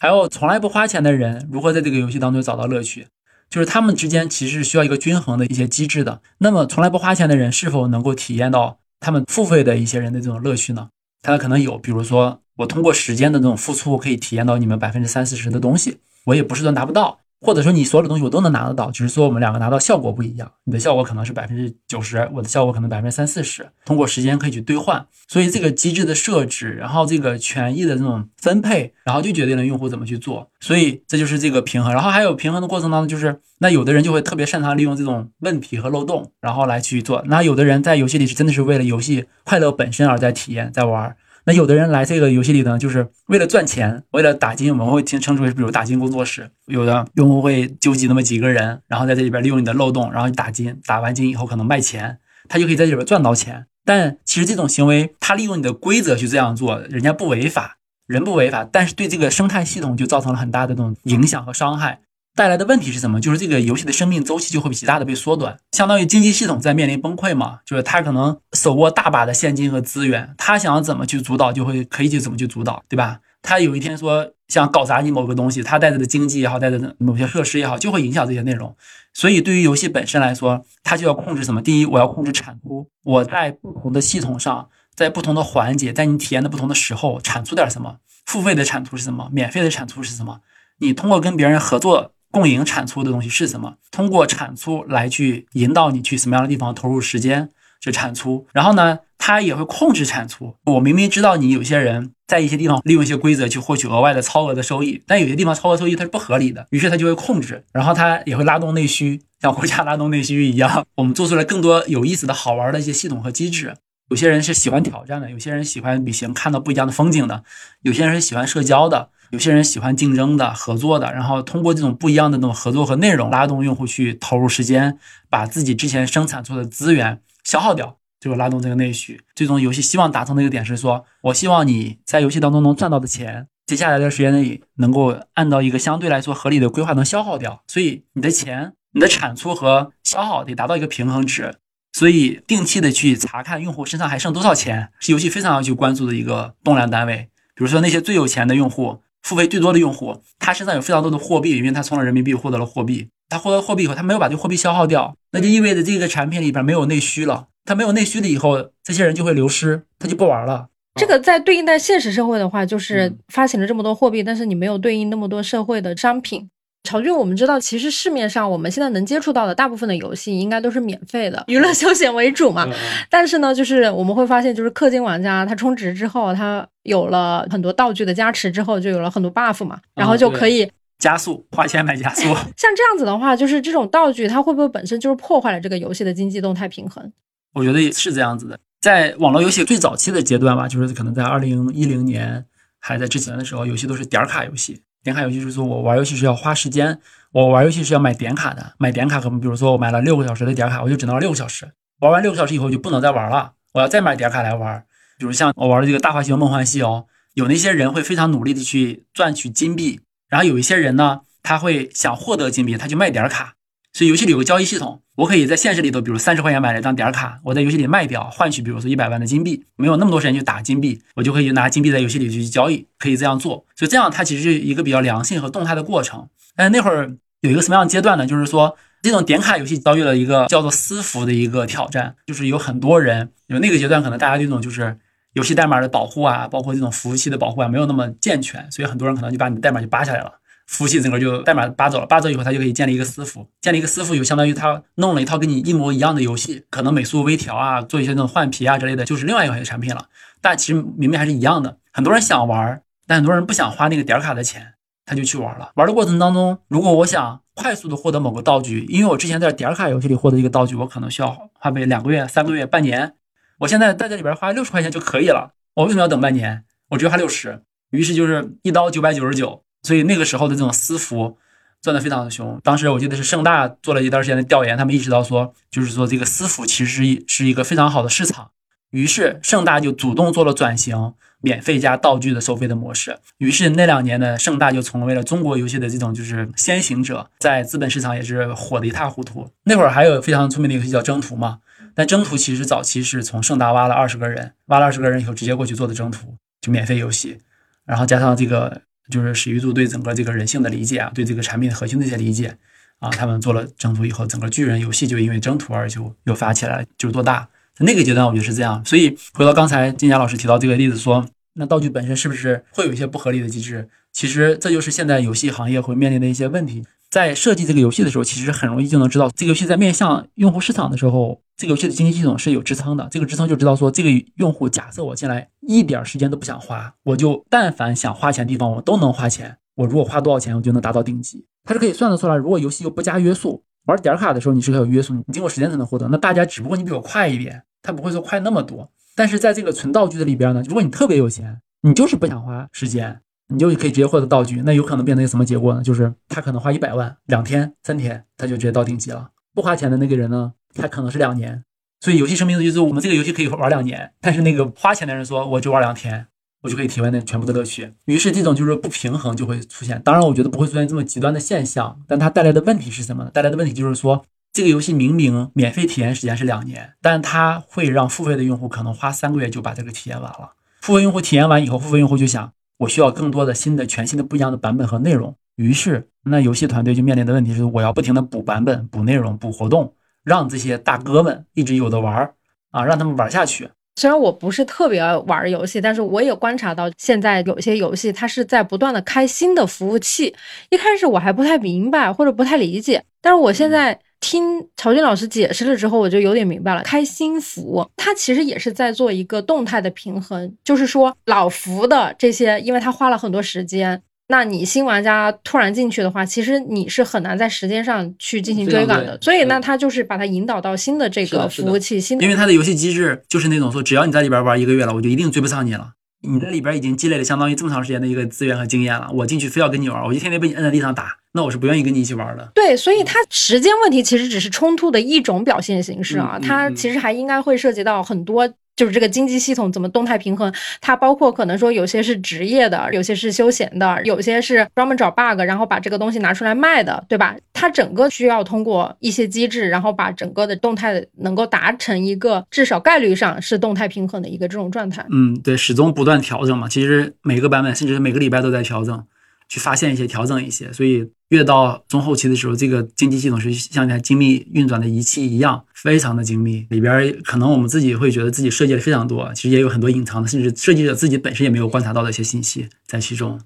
还有从来不花钱的人如何在这个游戏当中找到乐趣，就是他们之间其实是需要一个均衡的一些机制的。那么从来不花钱的人是否能够体验到他们付费的一些人的这种乐趣呢？他可能有，比如说我通过时间的这种付出，可以体验到你们百分之三四十的东西，我也不是说拿不到，或者说你所有的东西我都能拿得到，只是说我们两个拿到效果不一样，你的效果可能是百分之九十，我的效果可能百分之三四十，通过时间可以去兑换，所以这个机制的设置，然后这个权益的这种分配，然后就决定了用户怎么去做，所以这就是这个平衡，然后还有平衡的过程当中，就是那有的人就会特别擅长利用这种问题和漏洞，然后来去做，那有的人在游戏里是真的是为了游戏快乐本身而在体验，在玩。那有的人来这个游戏里呢，就是为了赚钱，为了打金，我们会称称之为比如打金工作室。有的用户会纠集那么几个人，然后在这里边利用你的漏洞，然后你打金，打完金以后可能卖钱，他就可以在这里边赚到钱。但其实这种行为，他利用你的规则去这样做，人家不违法，人不违法，但是对这个生态系统就造成了很大的这种影响和伤害。带来的问题是什么？就是这个游戏的生命周期就会极大的被缩短，相当于经济系统在面临崩溃嘛。就是他可能手握大把的现金和资源，他想要怎么去主导，就会可以去怎么去主导，对吧？他有一天说想搞砸你某个东西，他带着的经济也好，带着的某些设施也好，就会影响这些内容。所以对于游戏本身来说，他就要控制什么？第一，我要控制产出，我在不同的系统上，在不同的环节，在你体验的不同的时候，产出点什么？付费的产出是什么？免费的产出是什么？你通过跟别人合作。共赢产出的东西是什么？通过产出来去引导你去什么样的地方投入时间，是产出。然后呢，他也会控制产出。我明明知道你有些人在一些地方利用一些规则去获取额外的超额的收益，但有些地方超额收益它是不合理的，于是它就会控制，然后它也会拉动内需，像国家拉动内需一样，我们做出来更多有意思的好玩的一些系统和机制。有些人是喜欢挑战的，有些人喜欢旅行，看到不一样的风景的，有些人是喜欢社交的，有些人喜欢竞争的、合作的，然后通过这种不一样的那种合作和内容，拉动用户去投入时间，把自己之前生产出的资源消耗掉，就拉动这个内需。最终游戏希望达成的一个点是说，我希望你在游戏当中能赚到的钱，接下来的时间内能够按照一个相对来说合理的规划能消耗掉，所以你的钱、你的产出和消耗得达到一个平衡值。所以，定期的去查看用户身上还剩多少钱，是游戏非常要去关注的一个动量单位。比如说，那些最有钱的用户，付费最多的用户，他身上有非常多的货币，因为他充了人民币获得了货币。他获得货币以后，他没有把这货币消耗掉，那就意味着这个产品里边没有内需了。他没有内需了以后，这些人就会流失，他就不玩了。这个在对应在现实社会的话，就是发行了这么多货币，但是你没有对应那么多社会的商品。乔俊，我们知道，其实市面上我们现在能接触到的大部分的游戏，应该都是免费的，娱乐休闲为主嘛。但是呢，就是我们会发现，就是氪金玩家他充值之后，他有了很多道具的加持之后，就有了很多 buff 嘛，然后就可以加速花钱买加速。像这样子的话，就是这种道具，它会不会本身就是破坏了这个游戏的经济动态平衡？我觉得也是这样子的。在网络游戏最早期的阶段吧，就是可能在二零一零年还在之前的时候，游戏都是点卡游戏。点卡游戏是说我玩游戏是要花时间，我玩游戏是要买点卡的。买点卡可能比如说我买了六个小时的点卡，我就只能玩六个小时。玩完六个小时以后就不能再玩了，我要再买点卡来玩。比如像我玩的这个《大话西游梦幻西游》，有那些人会非常努力的去赚取金币，然后有一些人呢，他会想获得金币，他就卖点卡。所以游戏里有个交易系统，我可以在现实里头，比如三十块钱买了一张点卡，我在游戏里卖掉，换取比如说一百万的金币。没有那么多时间去打金币，我就可以拿金币在游戏里去交易，可以这样做。所以这样它其实是一个比较良性和动态的过程。但是那会儿有一个什么样的阶段呢？就是说这种点卡游戏遭遇了一个叫做私服的一个挑战，就是有很多人，有那个阶段可能大家这种就是游戏代码的保护啊，包括这种服务器的保护啊，没有那么健全，所以很多人可能就把你的代码就扒下来了。服务器整个就代码扒走了，扒走以后，他就可以建立一个私服，建立一个私服，就相当于他弄了一套跟你一模一样的游戏，可能美术微调啊，做一些那种换皮啊之类的，就是另外一款产品了。但其实明明还是一样的。很多人想玩，但很多人不想花那个点卡的钱，他就去玩了。玩的过程当中，如果我想快速的获得某个道具，因为我之前在点卡游戏里获得一个道具，我可能需要花费两个月、三个月、半年，我现在在这里边花六十块钱就可以了。我为什么要等半年？我只要花六十，于是就是一刀九百九十九。所以那个时候的这种私服赚的非常的凶。当时我记得是盛大做了一段时间的调研，他们意识到说，就是说这个私服其实是一是一个非常好的市场。于是盛大就主动做了转型，免费加道具的收费的模式。于是那两年呢，盛大就成为了中国游戏的这种就是先行者，在资本市场也是火的一塌糊涂。那会儿还有非常出名的游戏叫征途嘛，但征途其实早期是从盛大挖了二十个人，挖了二十个人以后直接过去做的征途，就免费游戏，然后加上这个。就是史玉柱对整个这个人性的理解啊，对这个产品核心的一些理解啊，他们做了征途以后，整个巨人游戏就因为征途而就又发起来，就是做大？那个阶段我觉得是这样。所以回到刚才金霞老师提到这个例子，说那道具本身是不是会有一些不合理的机制？其实这就是现在游戏行业会面临的一些问题。在设计这个游戏的时候，其实很容易就能知道，这个游戏在面向用户市场的时候，这个游戏的经济系统是有支撑的。这个支撑就知道说，这个用户假设我进来一点时间都不想花，我就但凡想花钱地方我都能花钱。我如果花多少钱，我就能达到顶级。它是可以算得出来。如果游戏又不加约束，玩点卡的时候你是可有约束，你经过时间才能获得。那大家只不过你比我快一点，他不会说快那么多。但是在这个存道具的里边呢，如果你特别有钱，你就是不想花时间。你就可以直接获得道具，那有可能变成一个什么结果呢？就是他可能花一百万，两天、三天，他就直接到顶级了。不花钱的那个人呢，他可能是两年。所以游戏生命的就是我们这个游戏可以玩两年，但是那个花钱的人说我就玩两天，我就可以体会那全部的乐趣。于是这种就是不平衡就会出现。当然，我觉得不会出现这么极端的现象，但它带来的问题是什么呢？带来的问题就是说，这个游戏明明免费体验时间是两年，但它会让付费的用户可能花三个月就把这个体验完了。付费用户体验完以后，付费用户就想。我需要更多的新的、全新的、不一样的版本和内容。于是，那游戏团队就面临的问题是：我要不停的补版本、补内容、补活动，让这些大哥们一直有的玩儿啊，让他们玩下去。虽然我不是特别玩游戏，但是我也观察到，现在有些游戏它是在不断的开新的服务器。一开始我还不太明白或者不太理解，但是我现在听曹军老师解释了之后，我就有点明白了。开心服它其实也是在做一个动态的平衡，就是说老服的这些，因为他花了很多时间。那你新玩家突然进去的话，其实你是很难在时间上去进行追赶的。所以那他就是把它引导到新的这个服务器，新因为它的游戏机制就是那种说，只要你在里边玩一个月了，我就一定追不上你了。你在里边已经积累了相当于这么长时间的一个资源和经验了，我进去非要跟你玩，我就天天被你摁在地上打，那我是不愿意跟你一起玩的。对，所以它时间问题其实只是冲突的一种表现形式啊，它其实还应该会涉及到很多。就是这个经济系统怎么动态平衡？它包括可能说有些是职业的，有些是休闲的，有些是专门找 bug，然后把这个东西拿出来卖的，对吧？它整个需要通过一些机制，然后把整个的动态能够达成一个至少概率上是动态平衡的一个这种状态。嗯，对，始终不断调整嘛。其实每个版本，甚至每个礼拜都在调整。去发现一些、调整一些，所以越到中后期的时候，这个经济系统是像一台精密运转的仪器一样，非常的精密。里边可能我们自己会觉得自己设计的非常多，其实也有很多隐藏的，甚至设计者自己本身也没有观察到的一些信息在其中。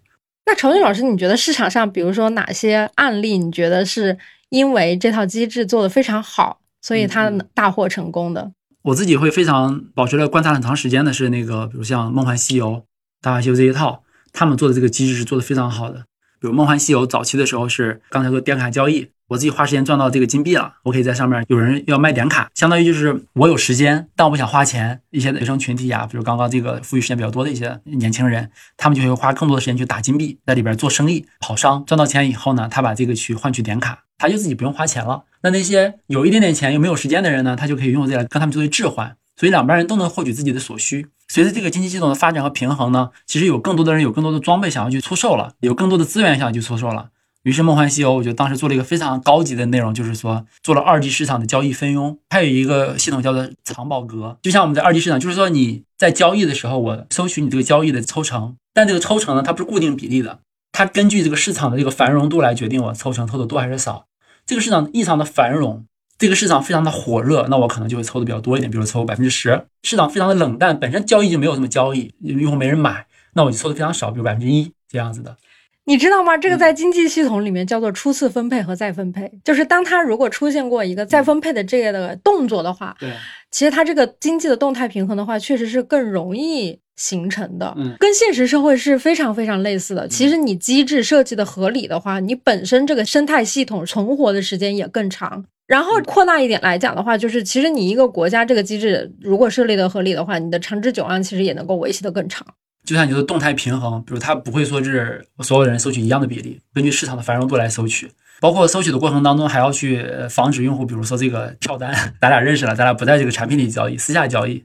那程俊老师，你觉得市场上，比如说哪些案例，你觉得是因为这套机制做的非常好，所以它大获成功的？我自己会非常保持了观察很长时间的是那个，比如像《梦幻西游》《大话西游》这一套。他们做的这个机制是做的非常好的，比如《梦幻西游》早期的时候是刚才说点卡交易，我自己花时间赚到这个金币了，我可以在上面有人要卖点卡，相当于就是我有时间，但我不想花钱。一些学生群体啊，比如刚刚这个富裕时间比较多的一些年轻人，他们就会花更多的时间去打金币，在里边做生意跑商，赚到钱以后呢，他把这个去换取点卡，他就自己不用花钱了。那那些有一点点钱又没有时间的人呢，他就可以用这个跟他们作为置换，所以两边人都能获取自己的所需。随着这个经济系统的发展和平衡呢，其实有更多的人有更多的装备想要去出售了，有更多的资源想要去出售了。于是梦幻西游，我觉得当时做了一个非常高级的内容，就是说做了二级市场的交易分佣，还有一个系统叫做藏宝阁。就像我们在二级市场，就是说你在交易的时候，我收取你这个交易的抽成，但这个抽成呢，它不是固定比例的，它根据这个市场的这个繁荣度来决定我抽成抽的多还是少。这个市场异常的繁荣。这个市场非常的火热，那我可能就会抽的比较多一点，比如抽百分之十。市场非常的冷淡，本身交易就没有什么交易，用户没人买，那我就抽的非常少，比如百分之一这样子的。你知道吗？这个在经济系统里面叫做初次分配和再分配，就是当它如果出现过一个再分配的这个的动作的话，对，其实它这个经济的动态平衡的话，确实是更容易形成的，嗯，跟现实社会是非常非常类似的。其实你机制设计的合理的话，你本身这个生态系统存活的时间也更长。然后扩大一点来讲的话，就是其实你一个国家这个机制如果设立的合理的话，你的长治久安其实也能够维系的更长。就像你的动态平衡，比如它不会说是所有人收取一样的比例，根据市场的繁荣度来收取，包括收取的过程当中还要去防止用户，比如说这个跳单，咱俩认识了，咱俩不在这个产品里交易，私下交易，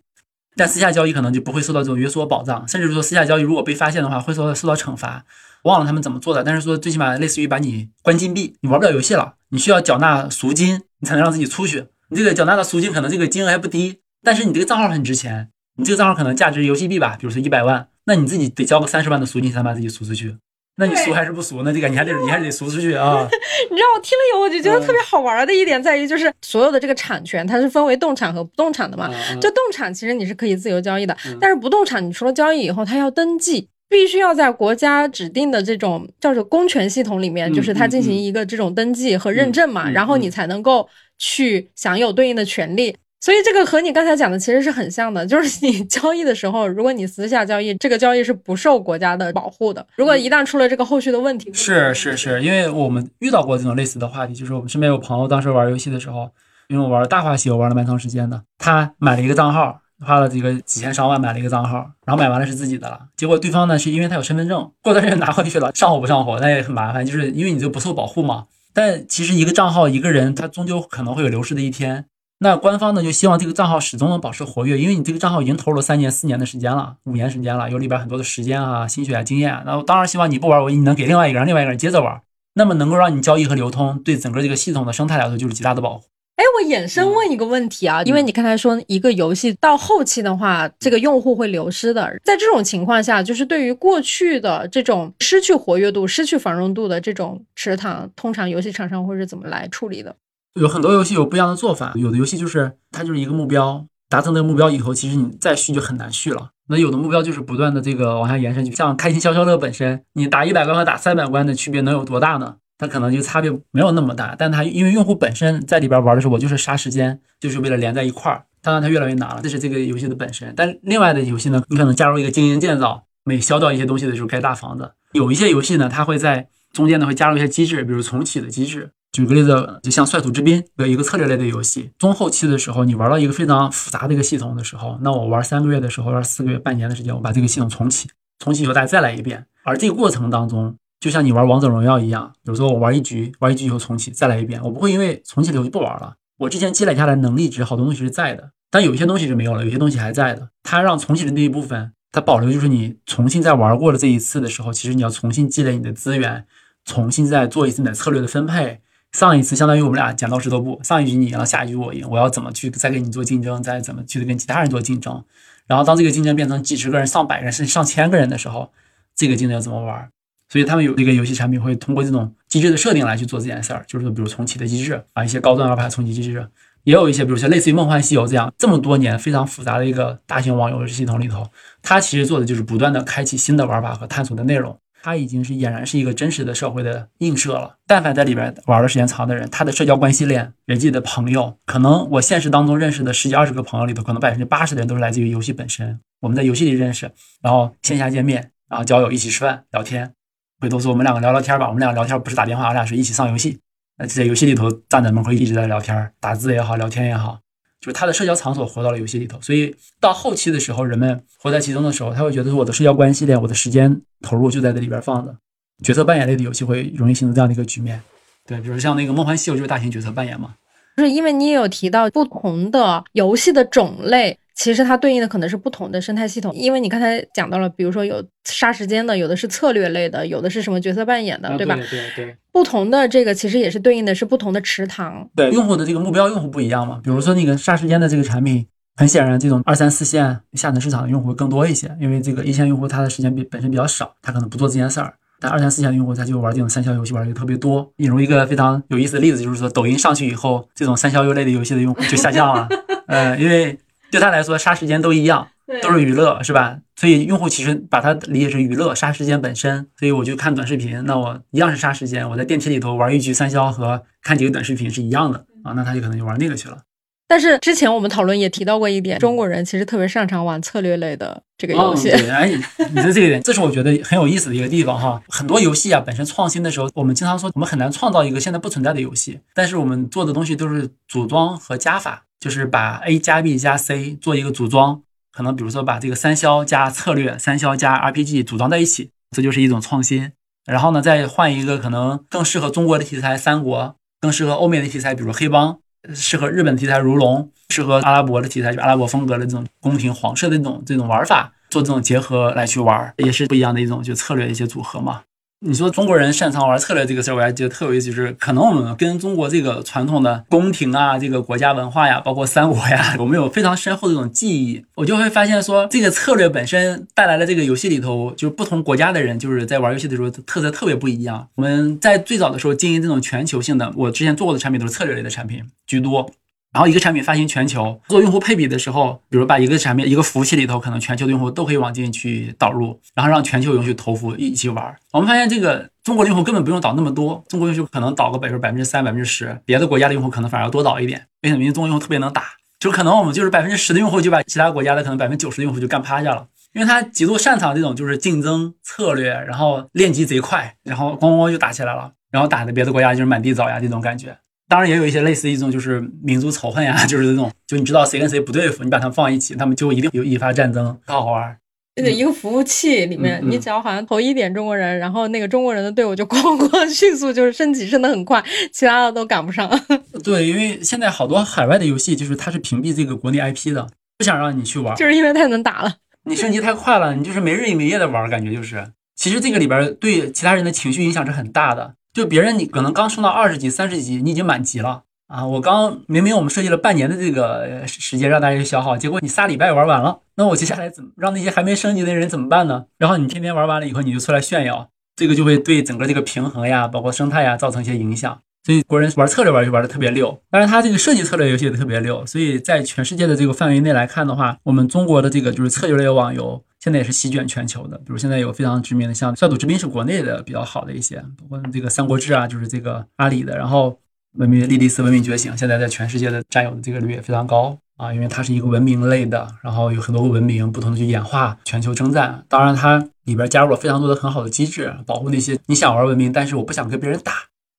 但私下交易可能就不会受到这种约束保障，甚至说私下交易如果被发现的话，会受到受到惩罚。忘了他们怎么做的，但是说最起码类似于把你关禁闭，你玩不了游戏了，你需要缴纳赎金，你才能让自己出去。你这个缴纳的赎金可能这个金额还不低，但是你这个账号很值钱，你这个账号可能价值游戏币吧，比如说一百万，那你自己得交个三十万的赎金才能把自己赎出去。那你赎还是不赎？呢这个你还得你还得赎出去啊！你知道我听了以后，我就觉得特别好玩的一点在于，就是所有的这个产权它是分为动产和不动产的嘛。就动产其实你是可以自由交易的，但是不动产你除了交易以后，它要登记。必须要在国家指定的这种叫做公权系统里面，就是它进行一个这种登记和认证嘛，然后你才能够去享有对应的权利。所以这个和你刚才讲的其实是很像的，就是 你交易的时候，如果你私下交易，这个交易是不受国家的保护的。如果一旦出了这个后续的问题，是是是，因为我们遇到过这种类似的话题，就是我们身边有朋友当时玩游戏的时候，因为我玩大话西游玩了蛮长时间的，他买了一个账号。花了这个几千上万买了一个账号，然后买完了是自己的了。结果对方呢是因为他有身份证，过段时间拿回去了，上火不上火，那也很麻烦。就是因为你就不受保护嘛。但其实一个账号一个人他终究可能会有流失的一天。那官方呢就希望这个账号始终能保持活跃，因为你这个账号已经投入了三年四年的时间了，五年时间了，有里边很多的时间啊、心血啊、经验。然后当然希望你不玩我，你能给另外一个人，另外一个人接着玩，那么能够让你交易和流通，对整个这个系统的生态来说就是极大的保护。哎，我衍生问一个问题啊，因为你刚才说一个游戏到后期的话，这个用户会流失的，在这种情况下，就是对于过去的这种失去活跃度、失去繁荣度的这种池塘，通常游戏厂商会是怎么来处理的？有很多游戏有不一样的做法，有的游戏就是它就是一个目标，达成这个目标以后，其实你再续就很难续了。那有的目标就是不断的这个往下延伸，就像开心消消乐本身，你打一百关和打三百关的区别能有多大呢？它可能就差别没有那么大。但它因为用户本身在里边玩的时候，我就是杀时间，就是为了连在一块儿。当然它越来越难了，这是这个游戏的本身。但另外的游戏呢，你可能加入一个经营建造，每消掉一些东西的时候盖大房子。有一些游戏呢，它会在中间呢会加入一些机制，比如重启的机制。举个例子，就像《率土之滨》有一个策略类的游戏，中后期的时候，你玩到一个非常复杂的一个系统的时候，那我玩三个月的时候，玩四个月、半年的时间，我把这个系统重启，重启以后大家再来一遍。而这个过程当中，就像你玩王者荣耀一样，有时候我玩一局，玩一局以后重启，再来一遍，我不会因为重启了我就不玩了。我之前积累下来能力值，好多东西是在的，但有些东西是没有了，有些东西还在的。它让重启的那一部分，它保留就是你重新再玩过了这一次的时候，其实你要重新积累你的资源，重新再做一次你的策略的分配。上一次相当于我们俩剪刀石头布，上一局你赢了，下一局我赢，我要怎么去再跟你做竞争，再怎么去跟其他人做竞争？然后当这个竞争变成几十个人、上百人甚至上千个人的时候，这个竞争要怎么玩？所以他们有这个游戏产品会通过这种机制的设定来去做这件事儿，就是比如重启的机制啊，一些高端玩法重启机制，也有一些比如说类似于《梦幻西游》这样这么多年非常复杂的一个大型网游系统里头，它其实做的就是不断的开启新的玩法和探索的内容。它已经是俨然是一个真实的社会的映射了。但凡在里边玩的时间长的人，他的社交关系链、人际的朋友，可能我现实当中认识的十几二十个朋友里头，可能百分之八十的人都是来自于游戏本身。我们在游戏里认识，然后线下见面，然后交友，一起吃饭聊天。回头说我们两个聊聊天吧，我们两个聊天不是打电话，我俩是一起上游戏。那在游戏里头站在门口一直在聊天，打字也好，聊天也好。就是他的社交场所活到了游戏里头，所以到后期的时候，人们活在其中的时候，他会觉得说我的社交关系链，我的时间投入就在这里边放着。角色扮演类的游戏会容易形成这样的一个局面，对，比如像那个《梦幻西游》就是大型角色扮演嘛。就是因为你也有提到不同的游戏的种类。其实它对应的可能是不同的生态系统，因为你刚才讲到了，比如说有杀时间的，有的是策略类的，有的是什么角色扮演的，对吧？对对。不同的这个其实也是对应的是不同的池塘。对，用户的这个目标用户不一样嘛。比如说那个杀时间的这个产品，很显然这种二三四线下沉市场的用户更多一些，因为这个一线用户他的时间比本身比较少，他可能不做这件事儿。但二三四线的用户他就玩这种三消游戏玩的特别多。引入一个非常有意思的例子，就是说抖音上去以后，这种三消游类的游戏的用户就下降了。呃，因为。对他来说，杀时间都一样，都是娱乐，是吧？所以用户其实把它理解成娱乐，杀时间本身。所以我就看短视频，那我一样是杀时间。我在电梯里头玩一局三消和看几个短视频是一样的啊，那他就可能就玩那个去了。但是之前我们讨论也提到过一点，中国人其实特别擅长玩策略类的这个游戏。哎，你的这个点，这是我觉得很有意思的一个地方哈。很多游戏啊，本身创新的时候，我们经常说我们很难创造一个现在不存在的游戏，但是我们做的东西都是组装和加法。就是把 A 加 B 加 C 做一个组装，可能比如说把这个三消加策略、三消加 RPG 组装在一起，这就是一种创新。然后呢，再换一个可能更适合中国的题材三国，更适合欧美的题材，比如黑帮，适合日本题材如龙，适合阿拉伯的题材，就阿拉伯风格的这种宫廷黄色的这种这种玩法，做这种结合来去玩，也是不一样的一种就策略的一些组合嘛。你说中国人擅长玩策略这个事儿，我还觉得特有意思，就是可能我们跟中国这个传统的宫廷啊，这个国家文化呀，包括三国呀，我们有非常深厚的这种记忆。我就会发现说，这个策略本身带来了这个游戏里头，就是不同国家的人，就是在玩游戏的时候特色特别不一样。我们在最早的时候经营这种全球性的，我之前做过的产品都是策略类的产品居多。然后一个产品发行全球，做用户配比的时候，比如把一个产品一个服务器里头，可能全球的用户都可以往进去导入，然后让全球用户投服一起玩。我们发现这个中国用户根本不用导那么多，中国用户可能导个百分百分之三百分之十，别的国家的用户可能反而要多导一点。为什么？因为中国用户特别能打，就可能我们就是百分之十的用户就把其他国家的可能百分之九十的用户就干趴下了，因为他极度擅长这种就是竞争策略，然后练级贼快，然后咣咣咣就打起来了，然后打的别的国家就是满地找牙这种感觉。当然也有一些类似一种就是民族仇恨呀，就是这种，就你知道谁跟谁不对付，你把他们放一起，他们就一定有引发战争，好好玩。对，一个服务器里面，你只要好像投一点中国人，然后那个中国人的队伍就咣咣 迅速就是升级升的很快，其他的都赶不上。对，因为现在好多海外的游戏就是它是屏蔽这个国内 IP 的，不想让你去玩，就是因为太能打了。你升级太快了，你就是没日没夜的玩，感觉就是。其实这个里边对其他人的情绪影响是很大的。就别人你可能刚升到二十级、三十级，你已经满级了啊！我刚明明我们设计了半年的这个时间让大家去消耗，结果你仨礼拜玩完了，那我接下来怎么让那些还没升级的人怎么办呢？然后你天天玩完了以后，你就出来炫耀，这个就会对整个这个平衡呀，包括生态呀造成一些影响。所以国人玩策略玩就玩的特别溜。当然，它这个设计策略游戏也特别溜。所以在全世界的这个范围内来看的话，我们中国的这个就是策略类网游，现在也是席卷全球的。比如现在有非常知名的，像《率土之滨》是国内的比较好的一些，包括这个《三国志》啊，就是这个阿里的。然后《文明莉莉丝：文明觉醒》现在在全世界的占有的这个率也非常高啊，因为它是一个文明类的，然后有很多个文明不同的去演化全球征战。当然，它里边加入了非常多的很好的机制，保护那些你想玩文明，但是我不想跟别人打。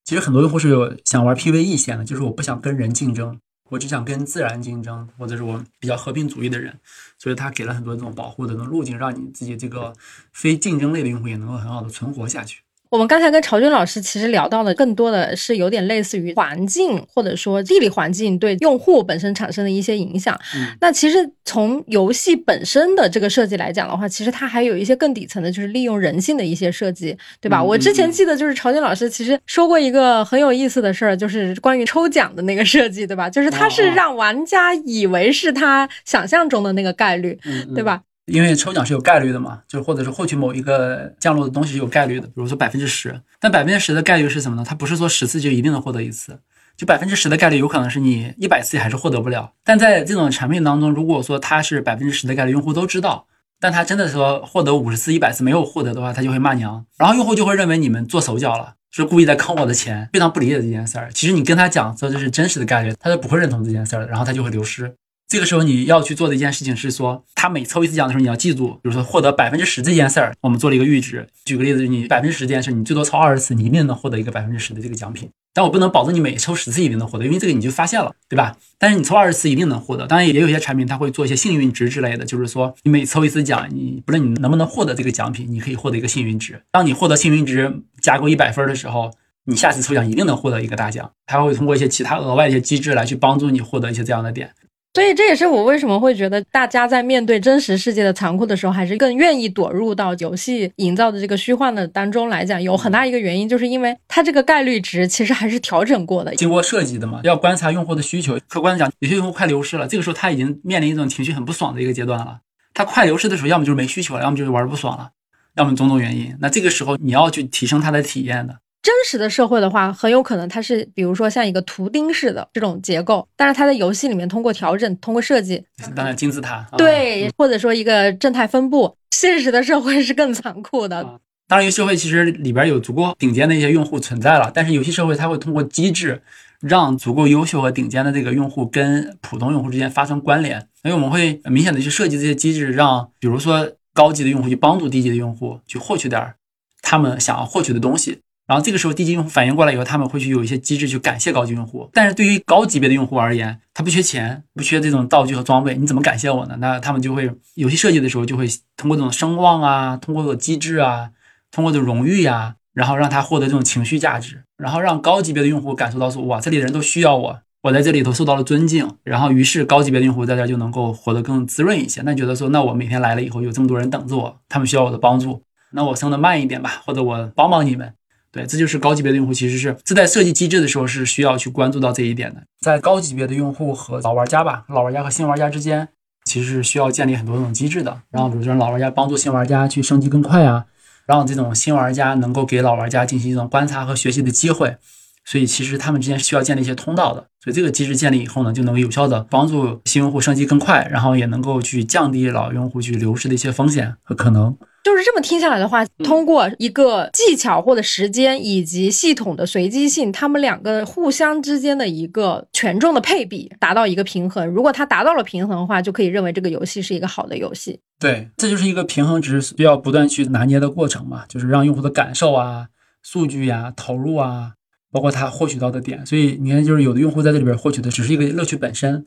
其实很多用户是有想玩 PVE 线的，就是我不想跟人竞争，我只想跟自然竞争，或者是我比较和平主义的人，所以他给了很多这种保护的这种路径，让你自己这个非竞争类的用户也能够很好的存活下去。我们刚才跟曹军老师其实聊到的更多的是有点类似于环境或者说地理环境对用户本身产生的一些影响。那其实从游戏本身的这个设计来讲的话，其实它还有一些更底层的，就是利用人性的一些设计，对吧？我之前记得就是曹军老师其实说过一个很有意思的事儿，就是关于抽奖的那个设计，对吧？就是它是让玩家以为是他想象中的那个概率，对吧？因为抽奖是有概率的嘛，就或者是获取某一个降落的东西是有概率的，比如说百分之十。但百分之十的概率是什么呢？它不是说十次就一定能获得一次，就百分之十的概率有可能是你一百次还是获得不了。但在这种产品当中，如果说它是百分之十的概率，用户都知道，但他真的说获得五十次、一百次没有获得的话，他就会骂娘，然后用户就会认为你们做手脚了，是故意在坑我的钱，非常不理解这件事儿。其实你跟他讲说这是真实的概率，他就不会认同这件事儿，然后他就会流失。这个时候你要去做的一件事情是说，他每抽一次奖的时候，你要记住，比如说获得百分之十这件事儿，我们做了一个阈值。举个例子，你百分之十这件事，你最多抽二十次，你一定能获得一个百分之十的这个奖品。但我不能保证你每抽十次一定能获得，因为这个你就发现了，对吧？但是你抽二十次一定能获得。当然也有些产品它会做一些幸运值之类的，就是说你每抽一次奖，你不论你能不能获得这个奖品，你可以获得一个幸运值。当你获得幸运值加够一百分的时候，你下次抽奖一定能获得一个大奖。它会通过一些其他额外的一些机制来去帮助你获得一些这样的点。所以这也是我为什么会觉得大家在面对真实世界的残酷的时候，还是更愿意躲入到游戏营造的这个虚幻的当中来讲，有很大一个原因，就是因为它这个概率值其实还是调整过的，经过设计的嘛。要观察用户的需求，客观的讲，有些用户快流失了，这个时候他已经面临一种情绪很不爽的一个阶段了。他快流失的时候，要么就是没需求了，要么就是玩不爽了，要么种种原因。那这个时候你要去提升他的体验的。真实的社会的话，很有可能它是，比如说像一个图钉式的这种结构，但是它在游戏里面通过调整、通过设计，当然金字塔，对，或者说一个正态分布。现实的社会是更残酷的。当然，游戏社会其实里边有足够顶尖的一些用户存在了，但是游戏社会它会通过机制，让足够优秀和顶尖的这个用户跟普通用户之间发生关联。所以我们会明显的去设计这些机制，让比如说高级的用户去帮助低级的用户去获取点他们想要获取的东西。然后这个时候，低级用户反应过来以后，他们会去有一些机制去感谢高级用户。但是对于高级别的用户而言，他不缺钱，不缺这种道具和装备，你怎么感谢我呢？那他们就会游戏设计的时候就会通过这种声望啊，通过这种机制啊，通过这荣誉呀，然后让他获得这种情绪价值，然后让高级别的用户感受到说，哇，这里的人都需要我，我在这里头受到了尊敬。然后于是高级别的用户在这就能够活得更滋润一些。那觉得说，那我每天来了以后，有这么多人等着我，他们需要我的帮助，那我升的慢一点吧，或者我帮帮你们。对，这就是高级别的用户，其实是自带设计机制的时候是需要去关注到这一点的。在高级别的用户和老玩家吧，老玩家和新玩家之间，其实是需要建立很多这种机制的。然后，比如说老玩家帮助新玩家去升级更快啊，让这种新玩家能够给老玩家进行一种观察和学习的机会。所以，其实他们之间是需要建立一些通道的。所以，这个机制建立以后呢，就能够有效的帮助新用户升级更快，然后也能够去降低老用户去流失的一些风险和可能。就是这么听下来的话，通过一个技巧或者时间以及系统的随机性，他们两个互相之间的一个权重的配比达到一个平衡。如果它达到了平衡的话，就可以认为这个游戏是一个好的游戏。对，这就是一个平衡值需要不断去拿捏的过程嘛，就是让用户的感受啊、数据呀、投入啊，包括他获取到的点。所以你看，就是有的用户在这里边获取的只是一个乐趣本身。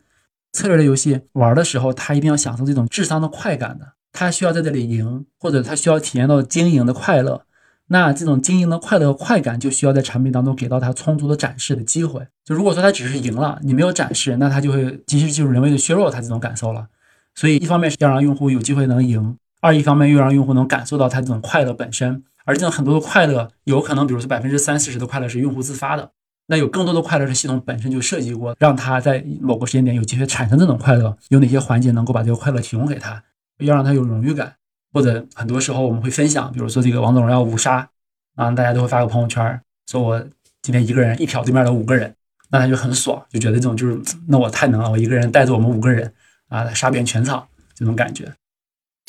策略类游戏玩的时候，他一定要享受这种智商的快感的。他需要在这里赢，或者他需要体验到经营的快乐，那这种经营的快乐和快感就需要在产品当中给到他充足的展示的机会。就如果说他只是赢了，你没有展示，那他就会其实就是人为的削弱他这种感受了。所以一方面是要让用户有机会能赢，二一方面又让用户能感受到他这种快乐本身。而这种很多的快乐，有可能比如说百分之三四十的快乐是用户自发的，那有更多的快乐是系统本身就设计过，让他在某个时间点有机会产生这种快乐。有哪些环节能够把这个快乐提供给他？要让他有荣誉感，或者很多时候我们会分享，比如说这个王者荣耀五杀，啊，大家都会发个朋友圈，说我今天一个人一挑对面的五个人，那他就很爽，就觉得这种就是那我太能了，我一个人带着我们五个人啊杀遍全场这种感觉。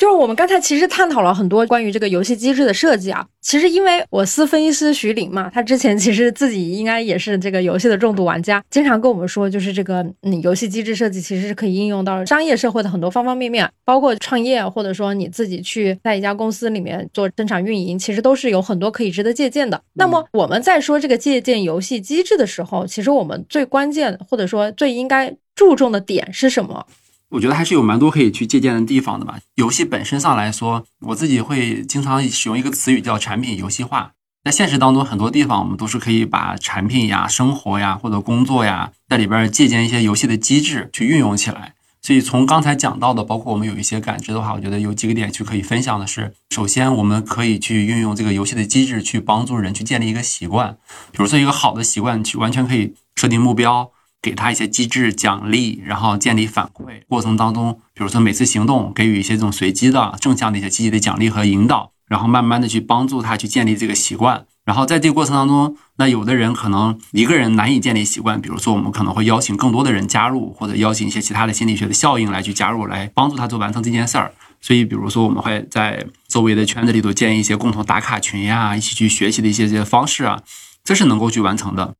就是我们刚才其实探讨了很多关于这个游戏机制的设计啊。其实因为我司分析师徐林嘛，他之前其实自己应该也是这个游戏的重度玩家，经常跟我们说，就是这个嗯游戏机制设计其实是可以应用到商业社会的很多方方面面，包括创业或者说你自己去在一家公司里面做生产运营，其实都是有很多可以值得借鉴的。那么我们在说这个借鉴游戏机制的时候，其实我们最关键或者说最应该注重的点是什么？我觉得还是有蛮多可以去借鉴的地方的吧。游戏本身上来说，我自己会经常使用一个词语叫产品游戏化。在现实当中，很多地方我们都是可以把产品呀、生活呀或者工作呀，在里边借鉴一些游戏的机制去运用起来。所以从刚才讲到的，包括我们有一些感知的话，我觉得有几个点去可以分享的是：首先，我们可以去运用这个游戏的机制去帮助人去建立一个习惯，比如说一个好的习惯，去完全可以设定目标。给他一些机制奖励，然后建立反馈过程当中，比如说每次行动给予一些这种随机的正向的一些积极的奖励和引导，然后慢慢的去帮助他去建立这个习惯。然后在这个过程当中，那有的人可能一个人难以建立习惯，比如说我们可能会邀请更多的人加入，或者邀请一些其他的心理学的效应来去加入，来帮助他做完成这件事儿。所以，比如说我们会在周围的圈子里头建一些共同打卡群呀，一起去学习的一些这些方式啊，这是能够去完成的。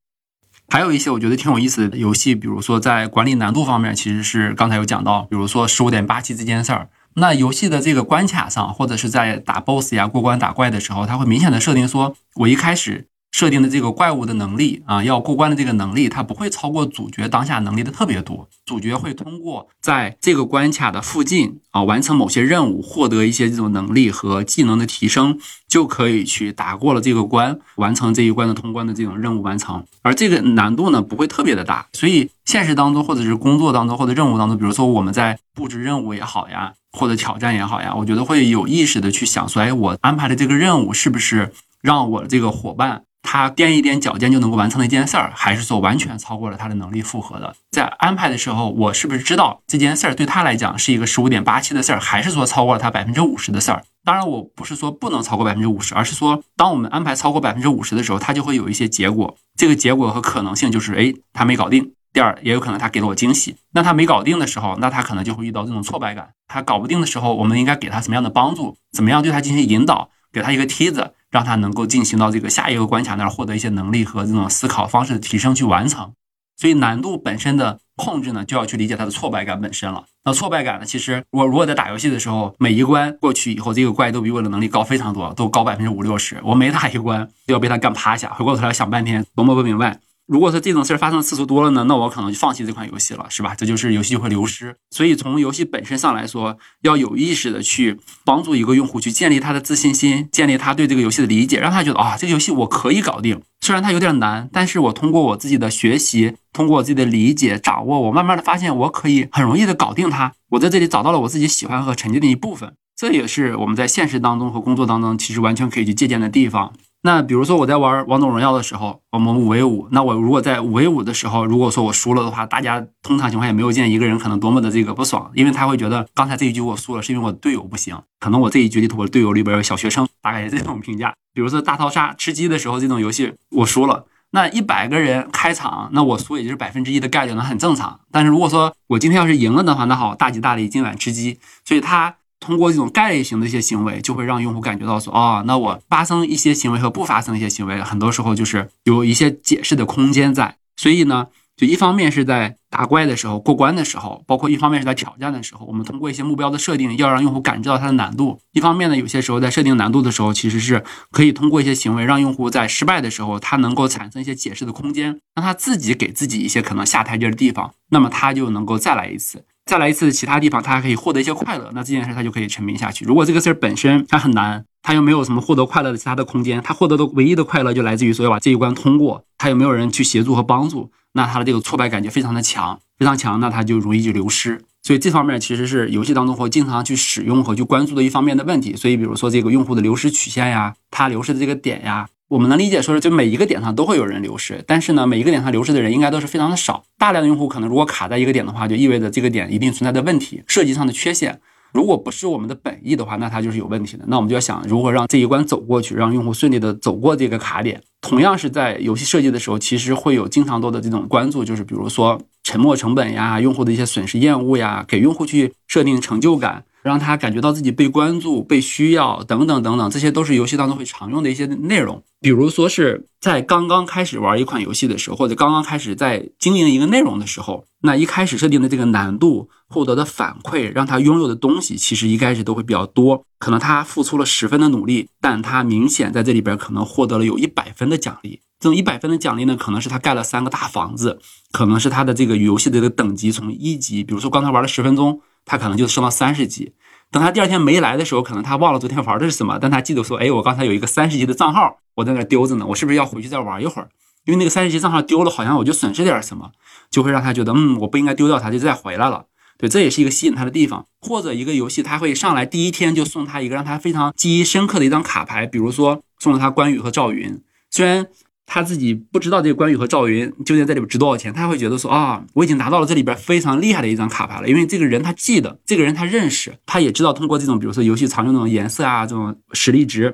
还有一些我觉得挺有意思的游戏，比如说在管理难度方面，其实是刚才有讲到，比如说十五点八七这件事儿。那游戏的这个关卡上，或者是在打 BOSS 呀、过关打怪的时候，它会明显的设定说，我一开始。设定的这个怪物的能力啊，要过关的这个能力，它不会超过主角当下能力的特别多。主角会通过在这个关卡的附近啊，完成某些任务，获得一些这种能力和技能的提升，就可以去打过了这个关，完成这一关的通关的这种任务完成。而这个难度呢，不会特别的大。所以现实当中，或者是工作当中，或者任务当中，比如说我们在布置任务也好呀，或者挑战也好呀，我觉得会有意识的去想说，哎，我安排的这个任务是不是让我这个伙伴。他踮一踮脚尖就能够完成的一件事儿，还是说完全超过了他的能力负荷的？在安排的时候，我是不是知道这件事儿对他来讲是一个十五点八七的事儿，还是说超过了他百分之五十的事儿？当然，我不是说不能超过百分之五十，而是说当我们安排超过百分之五十的时候，他就会有一些结果。这个结果和可能性就是，哎，他没搞定。第二，也有可能他给了我惊喜。那他没搞定的时候，那他可能就会遇到这种挫败感。他搞不定的时候，我们应该给他什么样的帮助？怎么样对他进行引导？给他一个梯子。让他能够进行到这个下一个关卡那儿，获得一些能力和这种思考方式的提升去完成。所以难度本身的控制呢，就要去理解他的挫败感本身了。那挫败感呢，其实我如果在打游戏的时候，每一关过去以后，这个怪都比我的能力高非常多，都高百分之五六十。我每打一关都要被他干趴下，回过头来想半天，琢磨不明白。如果说这种事儿发生次数多了呢，那我可能就放弃这款游戏了，是吧？这就是游戏就会流失。所以从游戏本身上来说，要有意识的去帮助一个用户去建立他的自信心，建立他对这个游戏的理解，让他觉得啊，这个游戏我可以搞定。虽然它有点难，但是我通过我自己的学习，通过我自己的理解掌握，我慢慢的发现我可以很容易的搞定它。我在这里找到了我自己喜欢和沉浸的一部分，这也是我们在现实当中和工作当中其实完全可以去借鉴的地方。那比如说我在玩王者荣耀的时候，我们五 v 五，那我如果在五 v 五的时候，如果说我输了的话，大家通常情况也没有见一个人可能多么的这个不爽，因为他会觉得刚才这一局我输了是因为我队友不行，可能我这一局里头我队友里边有小学生，大概是这种评价。比如说大逃杀吃鸡的时候这种游戏我输了，那一百个人开场，那我输也就是百分之一的概率，那很正常。但是如果说我今天要是赢了的话，那好，大吉大利，今晚吃鸡。所以他。通过这种概率型的一些行为，就会让用户感觉到说，哦，那我发生一些行为和不发生一些行为，很多时候就是有一些解释的空间在。所以呢，就一方面是在打怪的时候、过关的时候，包括一方面是在挑战的时候，我们通过一些目标的设定，要让用户感知到它的难度。一方面呢，有些时候在设定难度的时候，其实是可以通过一些行为，让用户在失败的时候，他能够产生一些解释的空间，让他自己给自己一些可能下台阶的地方，那么他就能够再来一次。再来一次其他地方，他还可以获得一些快乐，那这件事他就可以沉迷下去。如果这个事儿本身它很难，他又没有什么获得快乐的其他的空间，他获得的唯一的快乐就来自于说要把这一关通过，他有没有人去协助和帮助，那他的这个挫败感就非常的强，非常强，那他就容易就流失。所以这方面其实是游戏当中会经常去使用和去关注的一方面的问题。所以比如说这个用户的流失曲线呀，他流失的这个点呀。我们能理解说是，就每一个点上都会有人流失，但是呢，每一个点上流失的人应该都是非常的少。大量的用户可能如果卡在一个点的话，就意味着这个点一定存在的问题，设计上的缺陷。如果不是我们的本意的话，那它就是有问题的。那我们就要想如何让这一关走过去，让用户顺利的走过这个卡点。同样是在游戏设计的时候，其实会有经常多的这种关注，就是比如说沉没成本呀、用户的一些损失厌恶呀，给用户去设定成就感。让他感觉到自己被关注、被需要等等等等，这些都是游戏当中会常用的一些内容。比如说是在刚刚开始玩一款游戏的时候，或者刚刚开始在经营一个内容的时候，那一开始设定的这个难度、获得的反馈，让他拥有的东西，其实一开始都会比较多。可能他付出了十分的努力，但他明显在这里边可能获得了有一百分的奖励。这种一百分的奖励呢，可能是他盖了三个大房子，可能是他的这个游戏的这个等级从一级，比如说刚才玩了十分钟。他可能就升到三十级，等他第二天没来的时候，可能他忘了昨天玩的是什么，但他记得说，哎，我刚才有一个三十级的账号，我在那丢着呢，我是不是要回去再玩一会儿？因为那个三十级账号丢了，好像我就损失点什么，就会让他觉得，嗯，我不应该丢掉它，就再回来了。对，这也是一个吸引他的地方。或者一个游戏，他会上来第一天就送他一个让他非常记忆深刻的一张卡牌，比如说送了他关羽和赵云，虽然。他自己不知道这个关羽和赵云究竟在里边值多少钱，他会觉得说啊，我已经拿到了这里边非常厉害的一张卡牌了，因为这个人他记得，这个人他认识，他也知道通过这种比如说游戏常用那种颜色啊，这种实力值，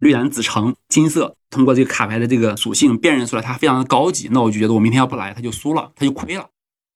绿蓝紫橙金色，通过这个卡牌的这个属性辨认出来，他非常的高级，那我就觉得我明天要不来，他就输了，他就亏了。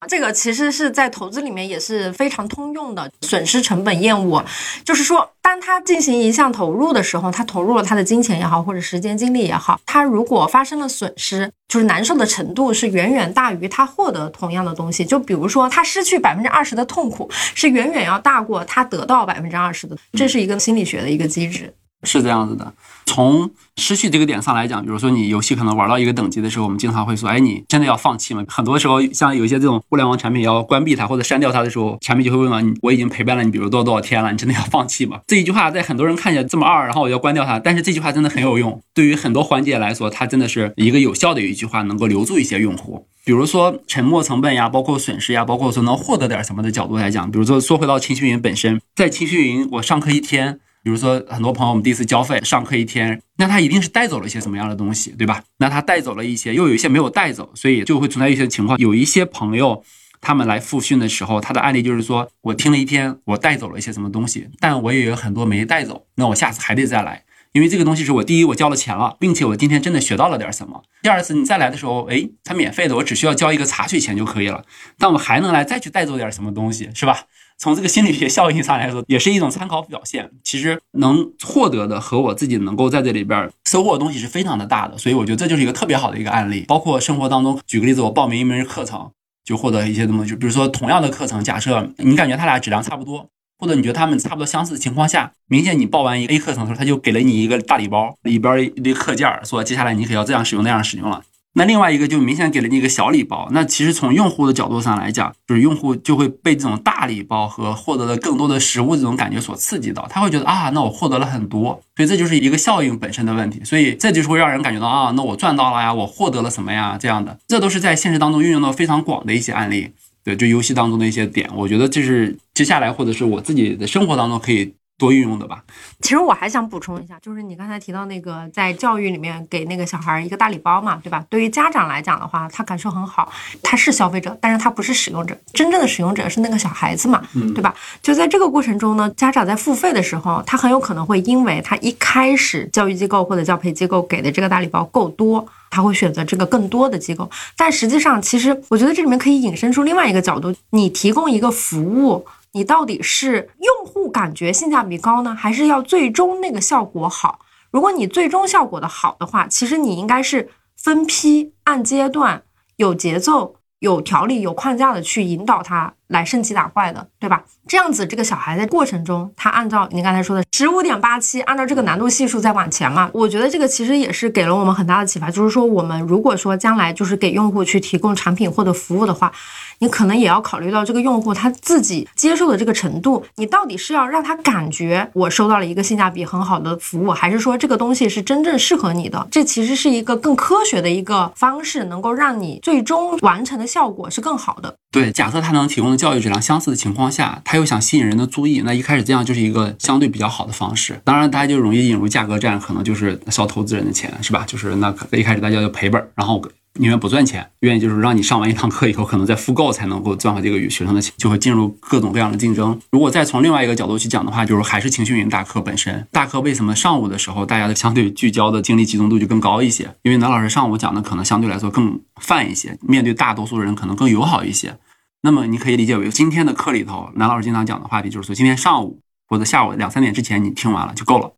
这个其实是在投资里面也是非常通用的，损失成本厌恶，就是说，当他进行一项投入的时候，他投入了他的金钱也好，或者时间精力也好，他如果发生了损失，就是难受的程度是远远大于他获得同样的东西。就比如说，他失去百分之二十的痛苦，是远远要大过他得到百分之二十的，这是一个心理学的一个机制。是这样子的，从失去这个点上来讲，比如说你游戏可能玩到一个等级的时候，我们经常会说，哎，你真的要放弃吗？很多时候，像有一些这种互联网产品要关闭它或者删掉它的时候，产品就会问了，我已经陪伴了你，比如多多少天了，你真的要放弃吗？这一句话在很多人看起来这么二，然后我要关掉它，但是这句话真的很有用，对于很多环节来说，它真的是一个有效的一句话，能够留住一些用户。比如说沉没成本呀，包括损失呀，包括说能获得点什么的角度来讲，比如说说回到青训营本身，在青训营我上课一天。比如说，很多朋友我们第一次交费上课一天，那他一定是带走了一些什么样的东西，对吧？那他带走了一些，又有一些没有带走，所以就会存在一些情况。有一些朋友他们来复训的时候，他的案例就是说我听了一天，我带走了一些什么东西，但我也有很多没带走，那我下次还得再来，因为这个东西是我第一我交了钱了，并且我今天真的学到了点什么。第二次你再来的时候，哎，它免费的，我只需要交一个茶水钱就可以了，但我还能来再去带走点什么东西，是吧？从这个心理学效应上来说，也是一种参考表现。其实能获得的和我自己能够在这里边收获的东西是非常的大的，所以我觉得这就是一个特别好的一个案例。包括生活当中，举个例子，我报名一门课程，就获得一些东西，就比如说同样的课程，假设你感觉它俩质量差不多，或者你觉得他们差不多相似的情况下，明显你报完一个 A 课程的时候，他就给了你一个大礼包，里边一堆课件，说接下来你可要这样使用那样使用了。那另外一个就明显给了你一个小礼包，那其实从用户的角度上来讲，就是用户就会被这种大礼包和获得了更多的实物这种感觉所刺激到，他会觉得啊，那我获得了很多，所以这就是一个效应本身的问题，所以这就是会让人感觉到啊，那我赚到了呀，我获得了什么呀这样的，这都是在现实当中运用到非常广的一些案例，对，就游戏当中的一些点，我觉得这是接下来或者是我自己的生活当中可以。多运用的吧。其实我还想补充一下，就是你刚才提到那个在教育里面给那个小孩一个大礼包嘛，对吧？对于家长来讲的话，他感受很好，他是消费者，但是他不是使用者，真正的使用者是那个小孩子嘛，对吧？就在这个过程中呢，家长在付费的时候，他很有可能会因为他一开始教育机构或者教培机构给的这个大礼包够多，他会选择这个更多的机构。但实际上，其实我觉得这里面可以引申出另外一个角度，你提供一个服务。你到底是用户感觉性价比高呢，还是要最终那个效果好？如果你最终效果的好的话，其实你应该是分批、按阶段、有节奏、有条理、有框架的去引导他。来升级打怪的，对吧？这样子，这个小孩在过程中，他按照你刚才说的十五点八七，按照这个难度系数在往前嘛。我觉得这个其实也是给了我们很大的启发，就是说，我们如果说将来就是给用户去提供产品或者服务的话，你可能也要考虑到这个用户他自己接受的这个程度。你到底是要让他感觉我收到了一个性价比很好的服务，还是说这个东西是真正适合你的？这其实是一个更科学的一个方式，能够让你最终完成的效果是更好的。对，假设他能提供教育质量相似的情况下，他又想吸引人的注意，那一开始这样就是一个相对比较好的方式。当然，大家就容易引入价格战，可能就是烧投资人的钱，是吧？就是那一开始大家就赔本，然后宁愿不赚钱，愿意就是让你上完一堂课以后，可能再复购才能够赚回这个学生的钱，就会进入各种各样的竞争。如果再从另外一个角度去讲的话，就是还是情绪云大课本身。大课为什么上午的时候大家的相对聚焦的精力集中度就更高一些？因为南老师上午讲的可能相对来说更泛一些，面对大多数人可能更友好一些。那么你可以理解为今天的课里头，南老师经常讲的话题就是说，今天上午或者下午两三点之前你听完了就够了，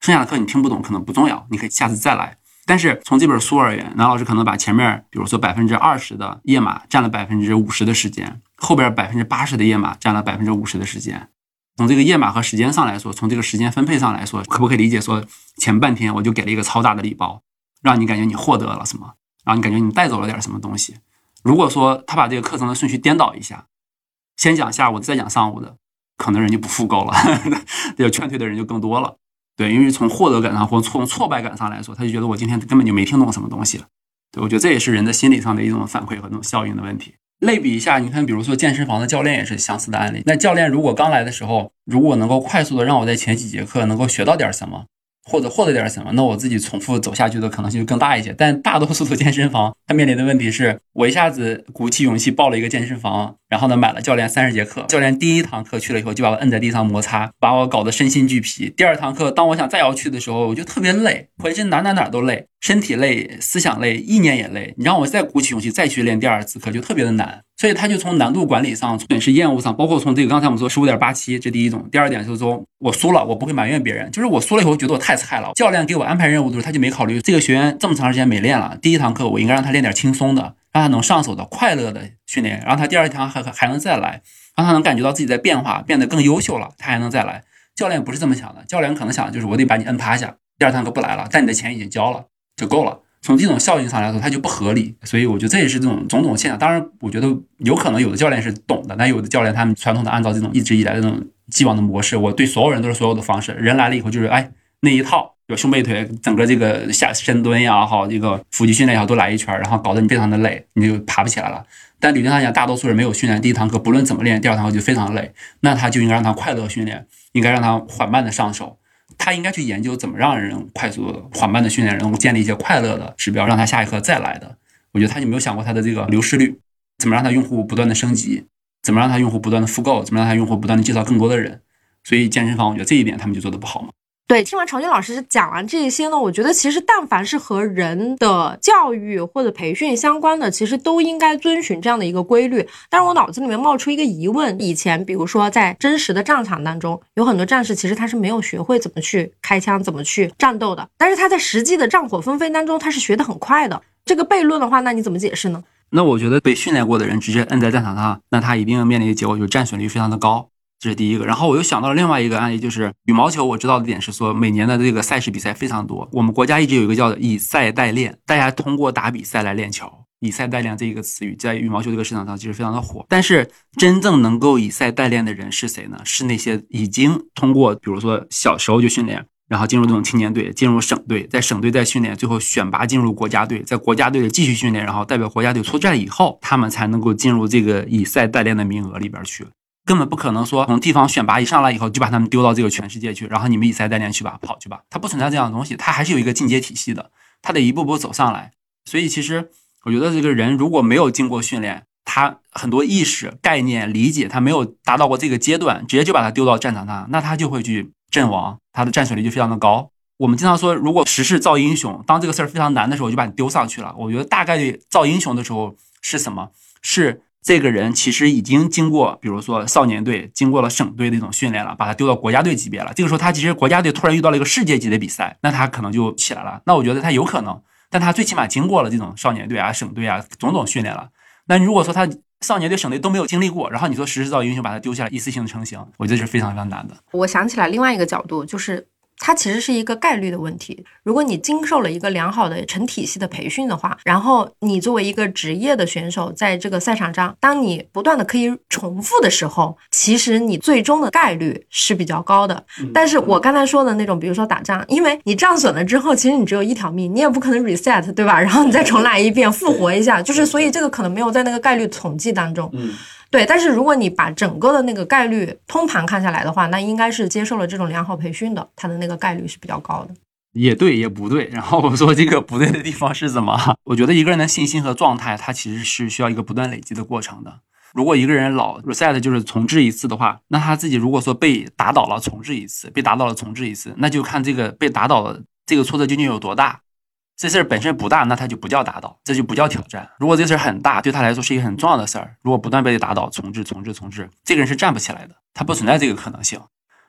剩下的课你听不懂可能不重要，你可以下次再来。但是从这本书而言，南老师可能把前面比如说百分之二十的页码占了百分之五十的时间，后边百分之八十的页码占了百分之五十的时间。从这个页码和时间上来说，从这个时间分配上来说，可不可以理解说前半天我就给了一个超大的礼包，让你感觉你获得了什么，让你感觉你带走了点什么东西？如果说他把这个课程的顺序颠倒一下，先讲下午的，再讲上午的，可能人就不复购了，就劝退的人就更多了。对，因为从获得感上或从挫败感上来说，他就觉得我今天根本就没听懂什么东西了。对，我觉得这也是人的心理上的一种反馈和那种效应的问题。类比一下，你看，比如说健身房的教练也是相似的案例。那教练如果刚来的时候，如果能够快速的让我在前几节课能够学到点什么。或者获得点什么，那我自己重复走下去的可能性就更大一些。但大多数的健身房，它面临的问题是我一下子鼓起勇气报了一个健身房，然后呢买了教练三十节课，教练第一堂课去了以后就把我摁在地上摩擦，把我搞得身心俱疲。第二堂课，当我想再要去的时候，我就特别累，浑身哪哪哪都累，身体累，思想累，意念也累。你让我再鼓起勇气再去练第二次课，就特别的难。所以他就从难度管理上、损失厌恶上，包括从这个刚才我们说十五点八七，这第一种。第二点就是说我输了，我不会埋怨别人，就是我输了以后觉得我太菜了。教练给我安排任务的时候，他就没考虑这个学员这么长时间没练了，第一堂课我应该让他练点轻松的，让他能上手的、快乐的训练，然后他第二堂还还能再来，让他能感觉到自己在变化，变得更优秀了，他还能再来。教练不是这么想的，教练可能想的就是我得把你摁趴下，第二堂课不来了，但你的钱已经交了就够了。从这种效应上来说，它就不合理，所以我觉得这也是这种种种现象。当然，我觉得有可能有的教练是懂的，但有的教练他们传统的按照这种一直以来的这种既往的模式，我对所有人都是所有的方式。人来了以后就是哎那一套，有胸背腿，整个这个下深蹲也好，这个腹肌训练也好，都来一圈，然后搞得你非常的累，你就爬不起来了。但理论上讲，大多数人没有训练第一堂课，不论怎么练，第二堂课就非常累，那他就应该让他快乐训练，应该让他缓慢的上手。他应该去研究怎么让人快速、缓慢的训练，人建立一些快乐的指标，让他下一刻再来的。我觉得他就没有想过他的这个流失率，怎么让他用户不断的升级，怎么让他用户不断的复购，怎么让他用户不断的介绍更多的人。所以健身房，我觉得这一点他们就做的不好嘛。对，听完常军老师讲完这一些呢，我觉得其实但凡是和人的教育或者培训相关的，其实都应该遵循这样的一个规律。但是我脑子里面冒出一个疑问：以前比如说在真实的战场当中，有很多战士其实他是没有学会怎么去开枪、怎么去战斗的，但是他在实际的战火纷飞当中，他是学得很快的。这个悖论的话，那你怎么解释呢？那我觉得被训练过的人直接摁在战场上，那他一定面临的结果就是战损率非常的高。这是第一个，然后我又想到了另外一个案例，就是羽毛球。我知道的点是说，每年的这个赛事比赛非常多。我们国家一直有一个叫“以赛代练”，大家通过打比赛来练球。“以赛代练”这一个词语在羽毛球这个市场上其实非常的火。但是，真正能够以赛代练的人是谁呢？是那些已经通过，比如说小时候就训练，然后进入这种青年队，进入省队，在省队再训练，最后选拔进入国家队，在国家队里继续训练，然后代表国家队出战以后，他们才能够进入这个以赛代练的名额里边去。根本不可能说从地方选拔一上来以后就把他们丢到这个全世界去，然后你们以赛代练去吧，跑去吧，它不存在这样的东西，它还是有一个进阶体系的，它得一步步走上来。所以其实我觉得这个人如果没有经过训练，他很多意识、概念、理解他没有达到过这个阶段，直接就把他丢到战场上，那他就会去阵亡，他的战损率就非常的高。我们经常说，如果时势造英雄，当这个事儿非常难的时候，就把你丢上去了。我觉得大概率造英雄的时候是什么？是。这个人其实已经经过，比如说少年队，经过了省队的一种训练了，把他丢到国家队级别了。这个时候，他其实国家队突然遇到了一个世界级的比赛，那他可能就起来了。那我觉得他有可能，但他最起码经过了这种少年队啊、省队啊种种训练了。那如果说他少年队、省队都没有经历过，然后你说时势造英雄把他丢下来，一次性成型，我觉得是非常非常难的。我想起来另外一个角度，就是。它其实是一个概率的问题。如果你经受了一个良好的成体系的培训的话，然后你作为一个职业的选手，在这个赛场上，当你不断的可以重复的时候，其实你最终的概率是比较高的。但是我刚才说的那种，比如说打仗，因为你战损了之后，其实你只有一条命，你也不可能 reset，对吧？然后你再重来一遍，复活一下，就是所以这个可能没有在那个概率统计当中。对，但是如果你把整个的那个概率通盘看下来的话，那应该是接受了这种良好培训的，它的那个概率是比较高的。也对也不对。然后我说这个不对的地方是什么？我觉得一个人的信心和状态，它其实是需要一个不断累积的过程的。如果一个人老 reset 就是重置一次的话，那他自己如果说被打倒了重置一次，被打倒了重置一次，那就看这个被打倒的这个挫折究竟有多大。这事儿本身不大，那他就不叫打倒，这就不叫挑战。如果这事儿很大，对他来说是一个很重要的事儿，如果不断被打倒、重置、重置、重置，这个人是站不起来的，他不存在这个可能性。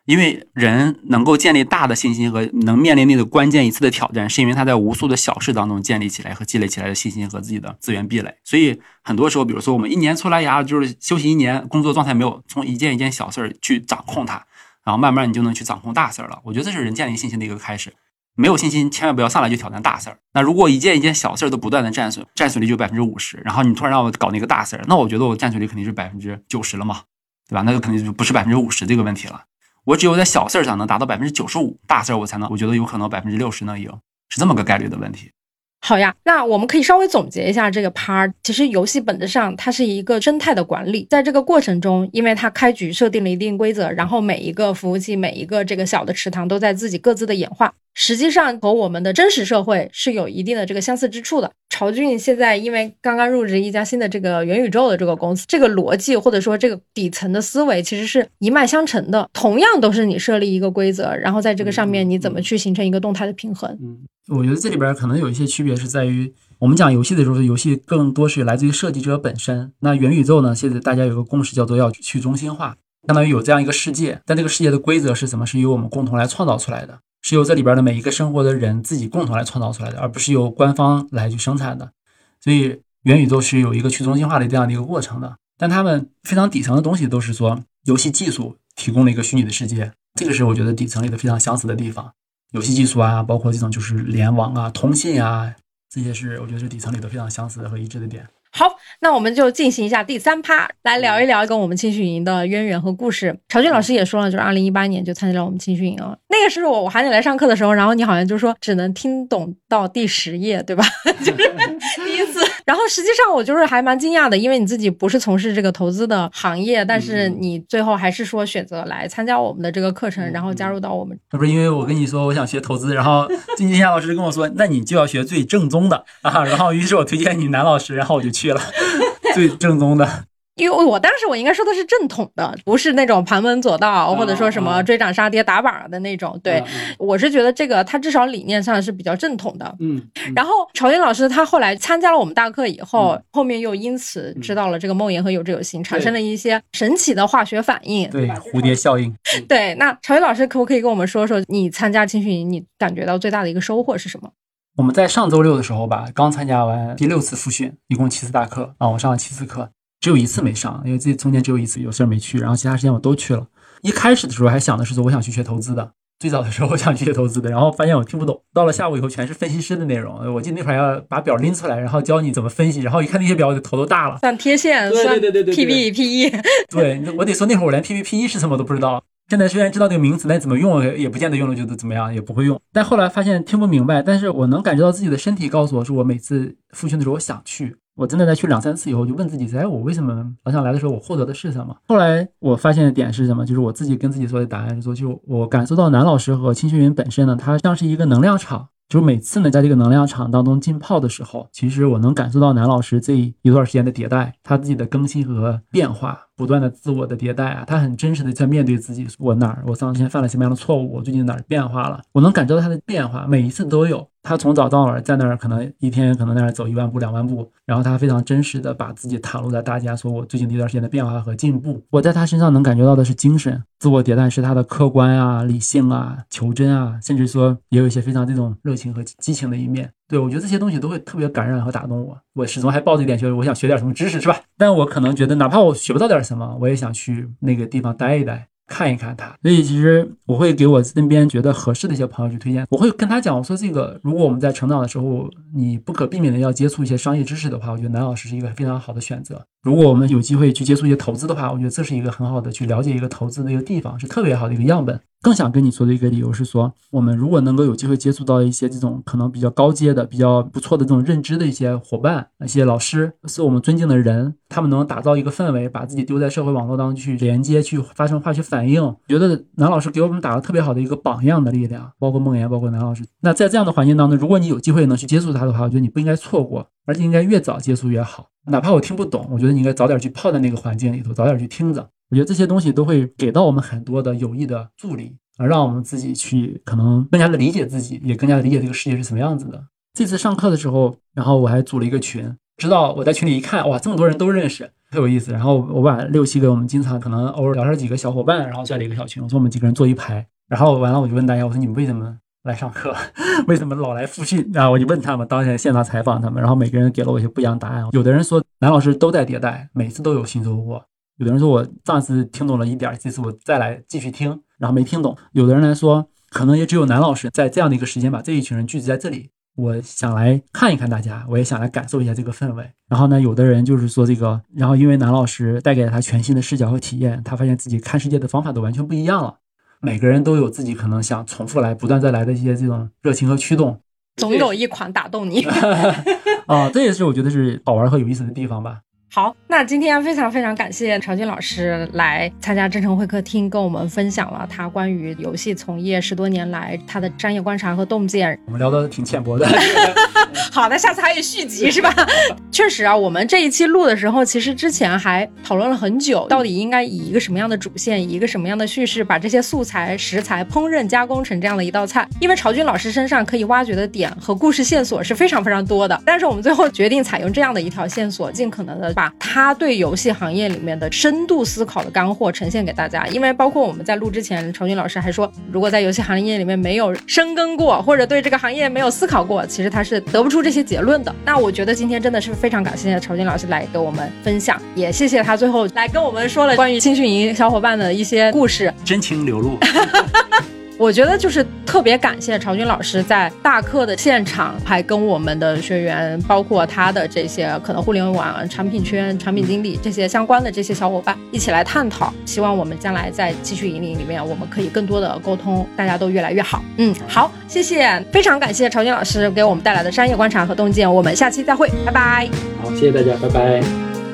因为人能够建立大的信心和能面临那个关键一次的挑战，是因为他在无数的小事当中建立起来和积累起来的信心和自己的资源壁垒。所以很多时候，比如说我们一年出来呀，就是休息一年，工作状态没有从一件一件小事儿去掌控它，然后慢慢你就能去掌控大事儿了。我觉得这是人建立信心的一个开始。没有信心，千万不要上来就挑战大事儿。那如果一件一件小事儿都不断的战损，战损率就百分之五十，然后你突然让我搞那个大事儿，那我觉得我战损率肯定是百分之九十了嘛，对吧？那就肯定就不是百分之五十这个问题了。我只有在小事儿上能达到百分之九十五，大事儿我才能，我觉得有可能百分之六十能赢，是这么个概率的问题。好呀，那我们可以稍微总结一下这个 part。其实游戏本质上它是一个生态的管理，在这个过程中，因为它开局设定了一定规则，然后每一个服务器、每一个这个小的池塘都在自己各自的演化。实际上和我们的真实社会是有一定的这个相似之处的。曹俊现在因为刚刚入职一家新的这个元宇宙的这个公司，这个逻辑或者说这个底层的思维其实是一脉相承的。同样都是你设立一个规则，然后在这个上面你怎么去形成一个动态的平衡？嗯，我觉得这里边可能有一些区别是在于，我们讲游戏的时候，游戏更多是来自于设计者本身。那元宇宙呢，现在大家有个共识叫做要去中心化，相当于有这样一个世界，但这个世界的规则是什么？是由我们共同来创造出来的。是由这里边的每一个生活的人自己共同来创造出来的，而不是由官方来去生产的。所以元宇宙是有一个去中心化的这样的一个过程的。但他们非常底层的东西都是说，游戏技术提供了一个虚拟的世界，这个是我觉得底层里的非常相似的地方。游戏技术啊，包括这种就是联网啊、通信啊，这些是我觉得是底层里的非常相似和一致的点。好，那我们就进行一下第三趴，来聊一聊跟我们青训营的渊源和故事。曹俊老师也说了，就是二零一八年就参加了我们青训营啊。那个时候我喊你来上课的时候，然后你好像就说只能听懂到第十页，对吧？就是 第一次。然后实际上我就是还蛮惊讶的，因为你自己不是从事这个投资的行业，但是你最后还是说选择来参加我们的这个课程，然后加入到我们。那不是因为我跟你说我想学投资，然后金金夏老师跟我说，那你就要学最正宗的啊。然后于是我推荐你南老师，然后我就去了 最正宗的。因为我当时我应该说的是正统的，不是那种旁门左道或者说什么追涨杀跌打榜的那种。对，我是觉得这个他至少理念上是比较正统的。嗯。然后朝云老师他后来参加了我们大课以后，后面又因此知道了这个梦魇和有志有行，产生了一些神奇的化学反应。对，蝴蝶效应。对，那朝云老师可不可以跟我们说说你参加青训营，你感觉到最大的一个收获是什么？我们在上周六的时候吧，刚参加完第六次复训，一共七次大课啊，我上了七次课。只有一次没上，因为这中间只有一次有事儿没去，然后其他时间我都去了。一开始的时候还想的是说我想去学投资的，最早的时候我 想去学投资的，然后发现我听不懂。到了下午以后全是分析师的内容，我记得那会儿要把表拎出来，然后教你怎么分析，然后一看那些表我就头都大了，算贴现，算 P B P E。对，我得说那会儿我连 P B P E 是什么都不知道。现在虽然知道这个名词，但怎么用也不见得用了就怎么样，也不会用。但后来发现听不明白，但是我能感觉到自己的身体告诉我说，我每次复训的时候我想去。我真的在去两三次以后，就问自己：哎，我为什么老想来的时候，我获得的是什么？后来我发现的点是什么？就是我自己跟自己说的答案是说，就我感受到男老师和青训云本身呢，它像是一个能量场。就是每次呢，在这个能量场当中浸泡的时候，其实我能感受到男老师这一段时间的迭代，他自己的更新和变化，不断的自我的迭代啊，他很真实的在面对自己，我哪儿，我上之前犯了什么样的错误，我最近哪儿变化了，我能感受到他的变化，每一次都有。他从早到晚在那儿，可能一天可能在那儿走一万步、两万步，然后他非常真实的把自己袒露在大家，说我最近这段时间的变化和进步。我在他身上能感觉到的是精神，自我迭代是他的客观啊、理性啊、求真啊，甚至说也有一些非常这种热情和激情的一面。对我觉得这些东西都会特别感染和打动我。我始终还抱着一点，就是我想学点什么知识，是吧？但我可能觉得，哪怕我学不到点什么，我也想去那个地方待一待。看一看他，所以其实我会给我身边觉得合适的一些朋友去推荐。我会跟他讲，我说这个，如果我们在成长的时候，你不可避免的要接触一些商业知识的话，我觉得南老师是一个非常好的选择。如果我们有机会去接触一些投资的话，我觉得这是一个很好的去了解一个投资的一个地方，是特别好的一个样本。更想跟你说的一个理由是说，我们如果能够有机会接触到一些这种可能比较高阶的、比较不错的这种认知的一些伙伴、一些老师，是我们尊敬的人，他们能打造一个氛围，把自己丢在社会网络当中去连接、去发生化学反应。觉得南老师给我们打了特别好的一个榜样的力量，包括梦妍，包括南老师。那在这样的环境当中，如果你有机会能去接触他的话，我觉得你不应该错过，而且应该越早接触越好。哪怕我听不懂，我觉得你应该早点去泡在那个环境里头，早点去听着。我觉得这些东西都会给到我们很多的有益的助力。而让我们自己去可能更加的理解自己，也更加的理解这个世界是什么样子的。这次上课的时候，然后我还组了一个群，知道我在群里一看，哇，这么多人都认识，特有意思。然后我把六七个我们经常可能偶尔聊上几个小伙伴，然后建了一个小群，我说我们几个人坐一排。然后完了我就问大家，我说你们为什么来上课？为什么老来复训？然后我就问他们，当前现场采访他们，然后每个人给了我一些不一样的答案。有的人说南老师都在迭代，每次都有新收获。有的人说我上次听懂了一点，这次我再来继续听。然后没听懂，有的人来说，可能也只有南老师在这样的一个时间把这一群人聚集在这里。我想来看一看大家，我也想来感受一下这个氛围。然后呢，有的人就是说这个，然后因为南老师带给了他全新的视角和体验，他发现自己看世界的方法都完全不一样了。每个人都有自己可能想重复来、不断再来的一些这种热情和驱动，总有一款打动你。啊，这也是我觉得是好玩和有意思的地方吧。好，那今天非常非常感谢曹军老师来参加真诚会客厅，跟我们分享了他关于游戏从业十多年来他的商业观察和洞见。我们聊的挺浅薄的。好的，下次还有续集是吧？确实啊，我们这一期录的时候，其实之前还讨论了很久，到底应该以一个什么样的主线，以一个什么样的叙事，把这些素材、食材烹饪加工成这样的一道菜。因为曹军老师身上可以挖掘的点和故事线索是非常非常多的，但是我们最后决定采用这样的一条线索，尽可能的。把他对游戏行业里面的深度思考的干货呈现给大家，因为包括我们在录之前，曹军老师还说，如果在游戏行业里面没有深耕过，或者对这个行业没有思考过，其实他是得不出这些结论的。那我觉得今天真的是非常感谢曹军老师来给我们分享，也谢谢他最后来跟我们说了关于青训营小伙伴的一些故事，真情流露。我觉得就是特别感谢曹军老师在大课的现场，还跟我们的学员，包括他的这些可能互联网产品圈、产品经理这些相关的这些小伙伴一起来探讨。希望我们将来在继续引领里面，我们可以更多的沟通，大家都越来越好。嗯，好，谢谢，非常感谢曹军老师给我们带来的商业观察和洞见。我们下期再会，拜拜。好，谢谢大家，拜拜。